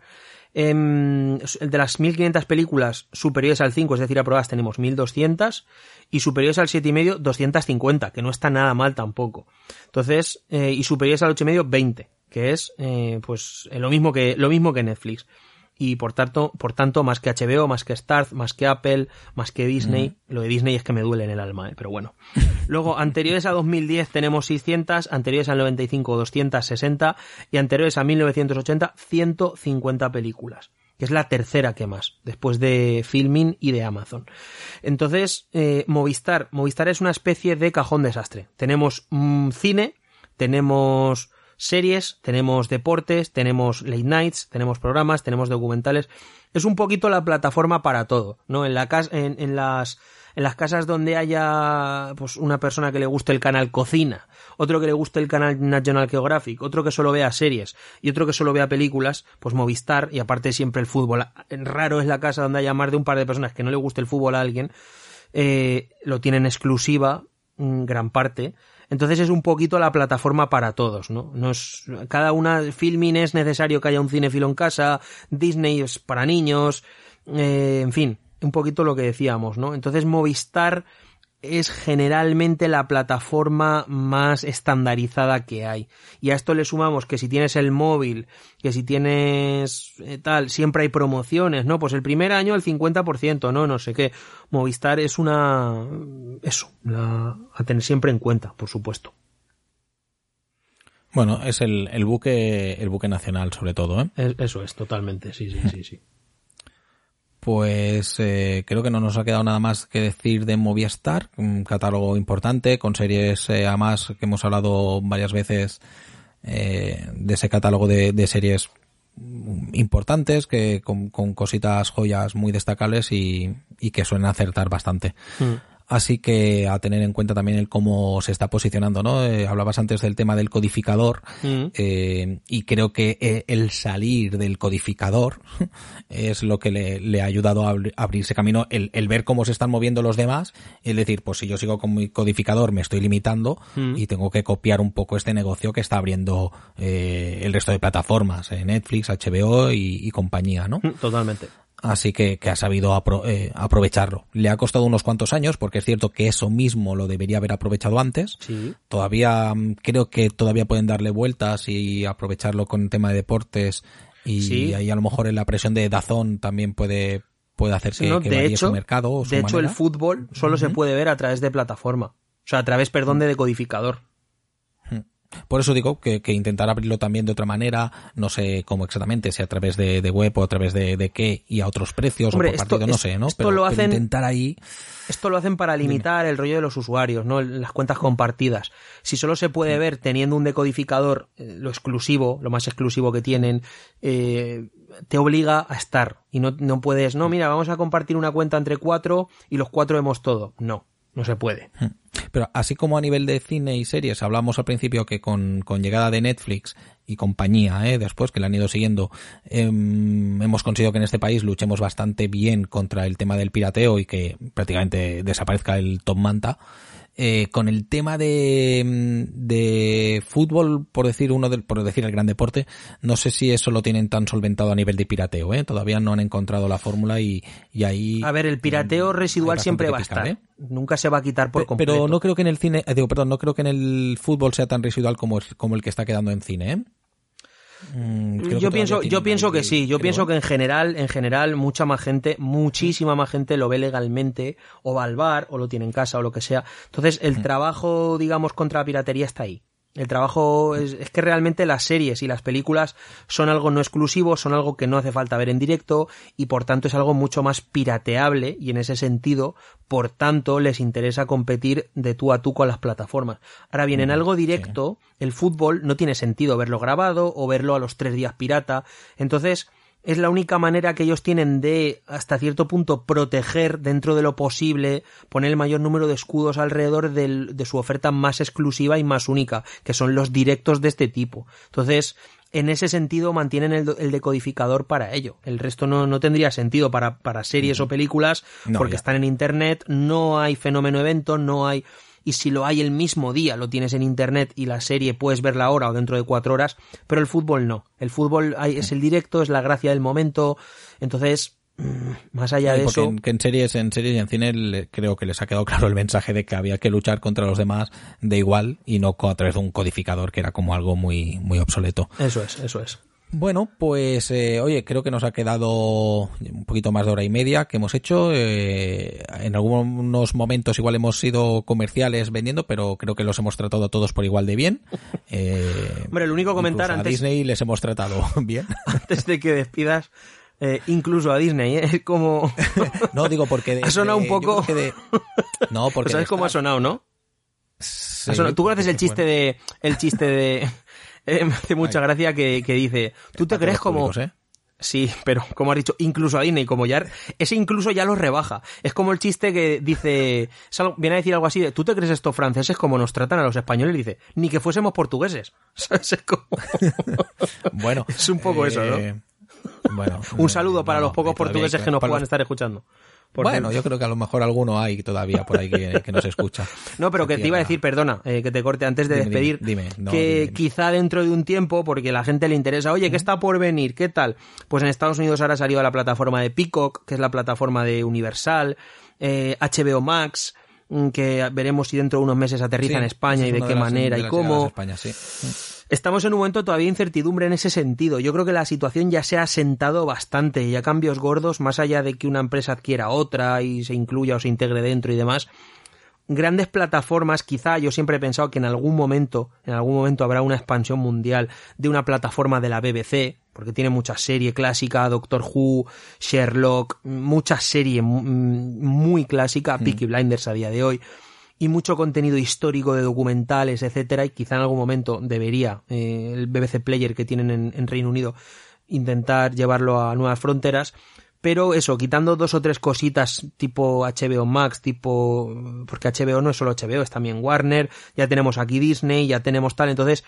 Em, de las 1500 películas superiores al 5, es decir, aprobadas tenemos 1200 y superiores al 7,5 250, que no está nada mal tampoco. Entonces, eh, y superiores al 8,5 20, que es eh, pues eh, lo mismo que lo mismo que Netflix y por tanto, por tanto, más que HBO, más que Starz, más que Apple, más que Disney. Lo de Disney es que me duele en el alma, ¿eh? pero bueno. Luego, anteriores a 2010 tenemos 600, anteriores al 95 260 y anteriores a 1980 150 películas que es la tercera que más, después de Filmin y de Amazon. Entonces, eh, Movistar, Movistar es una especie de cajón desastre. Tenemos mm, cine, tenemos series, tenemos deportes, tenemos late nights, tenemos programas, tenemos documentales. Es un poquito la plataforma para todo, ¿no? En la casa, en, en las en las casas donde haya pues una persona que le guste el canal cocina, otro que le guste el canal National Geographic, otro que solo vea series y otro que solo vea películas, pues Movistar y aparte siempre el fútbol. Raro es la casa donde haya más de un par de personas que no le guste el fútbol a alguien, eh, lo tienen exclusiva, en gran parte. Entonces es un poquito la plataforma para todos, ¿no? no es, cada una, filming es necesario que haya un cinefilo en casa, Disney es para niños, eh, en fin, un poquito lo que decíamos, ¿no? Entonces Movistar es generalmente la plataforma más estandarizada que hay. Y a esto le sumamos que si tienes el móvil, que si tienes eh, tal, siempre hay promociones, ¿no? Pues el primer año el 50%, ¿no? No sé qué. Movistar es una... eso, la, a tener siempre en cuenta, por supuesto. Bueno, es el, el buque el buque nacional sobre todo, ¿eh? Es- eso es, totalmente, sí, sí, sí, sí. Pues eh, creo que no nos ha quedado nada más que decir de Movistar, un catálogo importante con series eh, que hemos hablado varias veces eh, de ese catálogo de, series importantes que con, cositas joyas muy destacables y, y que suelen acertar bastante. Mm. Así que a tener en cuenta también el cómo se está posicionando, ¿no? Eh, hablabas antes del tema del codificador Mm. eh, y creo que eh, el salir del codificador es lo que le, le ha ayudado a abri- abrirse camino, el, el ver cómo se están moviendo los demás, es decir, pues si yo sigo con mi codificador me estoy limitando Mm. y tengo que copiar un poco este negocio que está abriendo eh, el resto de plataformas, eh, Netflix, HBO y, y compañía, ¿no? Mm, Totalmente. Así que, que ha sabido apro- eh, aprovecharlo. Le ha costado unos cuantos años, porque es cierto que eso mismo lo debería haber aprovechado antes. Sí. Todavía, mm, creo que todavía pueden darle vueltas y aprovecharlo con el tema de deportes. Y Sí. ahí a lo mejor en la presión de Dazón también puede, puede hacer que, No, que de varíe hecho, su mercado. o su de hecho el fútbol solo se puede ver a través de plataforma. O sea, a través, perdón, de decodificador. Por eso digo que, que intentar abrirlo también de otra manera, no sé cómo exactamente, si a través de, de web o a través de, de qué y a otros precios Hombre, o por esto- partido, no sé, ¿no? esto Pero, lo pero hacen- intentar ahí. Esto lo hacen para limitar el rollo de los usuarios, ¿no? Las cuentas compartidas. Si solo se puede ver teniendo un decodificador, eh, lo exclusivo, lo más exclusivo que tienen, eh, te obliga a estar. Y no, no puedes, no, mira, vamos a compartir una cuenta entre cuatro y los cuatro vemos todo. No, no se puede. Pero así como a nivel de cine y series, hablamos al principio que con, con llegada de Netflix y compañía, ¿eh? después que la han ido siguiendo, em, hemos conseguido que en este país luchemos bastante bien contra el tema del pirateo y que prácticamente desaparezca el Top Manta. Eh, con el tema de, mm, de fútbol, por decir uno del, por decir el gran deporte, no sé si eso lo tienen tan solventado a nivel de pirateo, ¿eh? Todavía no han encontrado la fórmula y, y ahí. A ver, el pirateo mm, residual siempre va a estar. ¿eh? Nunca se va a quitar por Pe- completo. Pero no creo que en el cine, eh, digo, perdón, no creo que en el fútbol sea tan residual como, es- como el que está quedando en cine, ¿eh? Mm, creo yo pienso, yo pienso que sí, yo creo. pienso que en general, en general, mucha más gente, muchísima más gente lo ve legalmente, o va al bar, o lo tiene en casa, o lo que sea. Entonces, el trabajo, digamos, contra la piratería está ahí. El trabajo es, es que realmente las series y las películas son algo no exclusivo, son algo que no hace falta ver en directo y por tanto es algo mucho más pirateable y en ese sentido, por tanto, les interesa competir de tú a tú con las plataformas. Ahora bien, en algo directo, el fútbol no tiene sentido verlo grabado o verlo a los tres días pirata. Entonces, es la única manera que ellos tienen de, hasta cierto punto, proteger dentro de lo posible, poner el mayor número de escudos alrededor del- de su oferta más exclusiva y más única, que son los directos de este tipo. Entonces, en ese sentido mantienen el, do- el decodificador para ello. El resto no, no tendría sentido para, para series o películas, No, porque ya. están en internet, no hay fenómeno evento, no hay y si lo hay el mismo día lo tienes en internet y la serie puedes verla ahora o dentro de cuatro horas, pero el fútbol no. El fútbol es el directo, es la gracia del momento, entonces mm, más allá Sí, de eso, en, que en series, en series y en cine le- creo que les ha quedado claro el mensaje de que había que luchar contra los demás de igual y no a través de un codificador que era como algo muy, muy obsoleto. eso es, eso es. Bueno, pues eh, oye, creo que nos ha quedado un poquito más de hora y media que hemos hecho. Eh, en algunos momentos igual hemos sido comerciales vendiendo, pero creo que los hemos tratado a todos por igual de bien. Eh, Hombre, el único comentar a antes- Disney les hemos tratado bien. Antes de que despidas, eh, incluso a Disney, ¿eh? es como... No digo porque de- Ha sonado de- un poco- de- no porque ¿Sabes cómo ha sonado, no? Sí, Ha sonado- Tú conoces el bueno. chiste de... El chiste de... eh, me hace mucha Ay. gracia que, que dice, ¿tú te crees como... los públicos, ¿eh? Sí, pero como has dicho, incluso a Disney, como ya, ese incluso ya lo rebaja. Es como el chiste que dice, algo- viene a decir algo así de, ¿tú te crees estos franceses como nos tratan a los españoles? Y dice, ni que fuésemos portugueses. ¿Sabes? Es como- Bueno, Es un poco eso, ¿no? eh, Bueno, Un saludo eh, para los pocos eh, portugueses hay que nos para puedan los- estar escuchando. Por Bueno, yo creo que a lo mejor alguno hay todavía por ahí que, que nos escucha. No, pero que te iba a decir, perdona, eh, que te corte antes de Dime, despedir, dime, dime. No, que quizá dentro de un tiempo, porque a la gente le interesa, oye, ¿qué está por venir? ¿Qué tal? Pues en Estados Unidos ahora ha salido la plataforma de Peacock, que es la plataforma de Universal, eh, HBO Max, mm, que veremos si dentro de unos meses aterriza Sí, en España y de qué las- manera de y cómo. España, sí. Estamos en un momento todavía de incertidumbre en ese sentido. Yo creo que la situación ya se ha asentado bastante y a cambios gordos, más allá de que una empresa adquiera otra y se incluya o se integre dentro y demás. Grandes plataformas, quizá yo siempre he pensado que en algún momento, en algún momento habrá una expansión mundial de una plataforma de la BBC, porque tiene mucha serie clásica, Doctor Who, Sherlock, mucha serie mu- muy clásica, Peaky Blinders a día de hoy y mucho contenido histórico de documentales, etcétera, y quizá en algún momento debería eh, el BBC Player que tienen en, en Reino Unido intentar llevarlo a nuevas fronteras, pero eso, quitando dos o tres cositas tipo HBO Max, tipo, porque HBO no es solo HBO, es también Warner, ya tenemos aquí Disney, ya tenemos tal, entonces,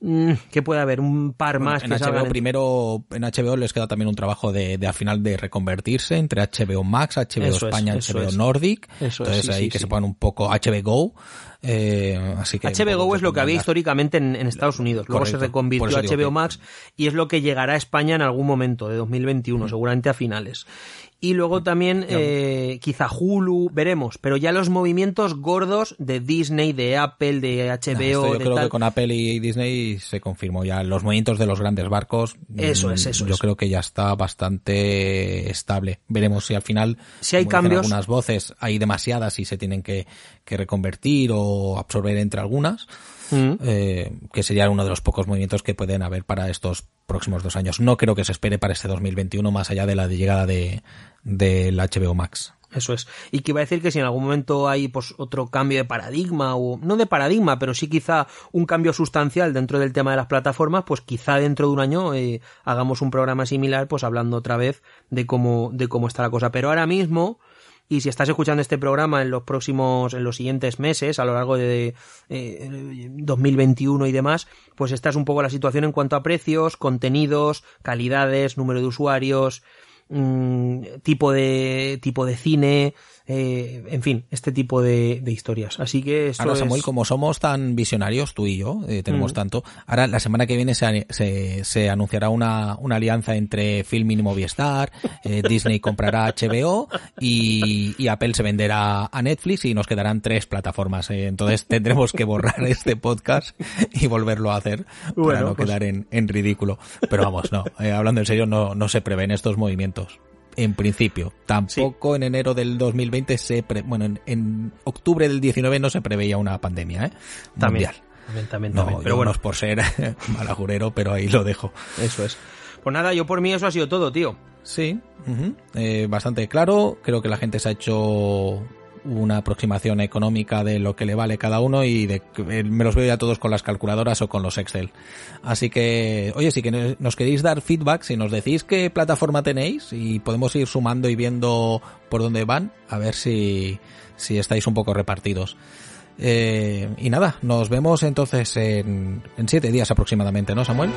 mm, ¿qué puede haber? Un par más en que HBO salgan primero en HBO les queda también un trabajo de, de al final de reconvertirse entre HBO Max, HBO Eso es, España, eso HBO es. Nordic Eso es, entonces sí, ahí sí, que sí. se pongan un poco HBO eh, así que HBO Go es lo que había históricamente en, en Estados Unidos. Luego se Correcto. reconvirtió a eso digo HBO que- Max y es lo que llegará a España en algún momento de 2021, seguramente a finales. Y luego también eh, quizá Hulu, veremos, pero ya los movimientos gordos de Disney, de Apple, de HBO, esto yo de creo tal. que con Apple y Disney se confirmó ya los movimientos de los grandes barcos. Eso mm, es, eso Yo es. creo que ya está bastante estable. Veremos si al final, Si hay cambios- algunas voces, hay demasiadas y se tienen que, que reconvertir o absorber entre algunas. Mm. eh, que sería uno de los pocos movimientos que pueden haber para estos próximos dos años. No creo que se espere para este 2021 más allá de la llegada de del HBO Max. Eso es. Y que iba a decir que si en algún momento hay pues otro cambio de paradigma o no de paradigma, pero sí quizá un cambio sustancial dentro del tema de las plataformas, pues quizá dentro de un año eh, hagamos un programa similar, pues hablando otra vez de cómo de cómo está la cosa. Pero ahora mismo y si estás escuchando este programa en los próximos, en los siguientes meses, a lo largo de eh, 2021 y demás, pues esta es un poco la situación en cuanto a precios, contenidos, calidades, número de usuarios, mm, tipo de tipo de cine, eh, en fin, este tipo de, de historias. Así que eso Ahora, Samuel, es- como somos tan visionarios, tú y yo, eh, tenemos Mm. tanto. Ahora, la semana que viene se, se, se anunciará una, una alianza entre Filmin y Movistar, eh, Disney comprará HBO y, y Apple se venderá a Netflix y nos quedarán tres plataformas. eh. Entonces tendremos que borrar este podcast y volverlo a hacer para no pues- quedar en, en ridículo. Pero vamos, no, eh, hablando en serio, no, no se prevén estos movimientos. En principio, tampoco en enero del 2020 se pre- bueno, en, en octubre del 19 no se preveía una pandemia, ¿eh? También. Mundial. También, también, No, yo Pero bueno, no es por ser malajurero, pero ahí lo dejo. eso es. Pues nada, yo por mí eso ha sido todo, tío. Sí, eh, bastante claro. Creo que la gente se ha hecho una aproximación económica de lo que le vale cada uno y de eh, me los veo ya todos con las calculadoras o con los Excel. Así que, oye, si nos queréis dar feedback, si nos decís qué plataforma tenéis y podemos ir sumando y viendo por dónde van, a ver si, si estáis un poco repartidos. Eh, y nada, nos vemos entonces en, en siete días aproximadamente, ¿no, Samuel?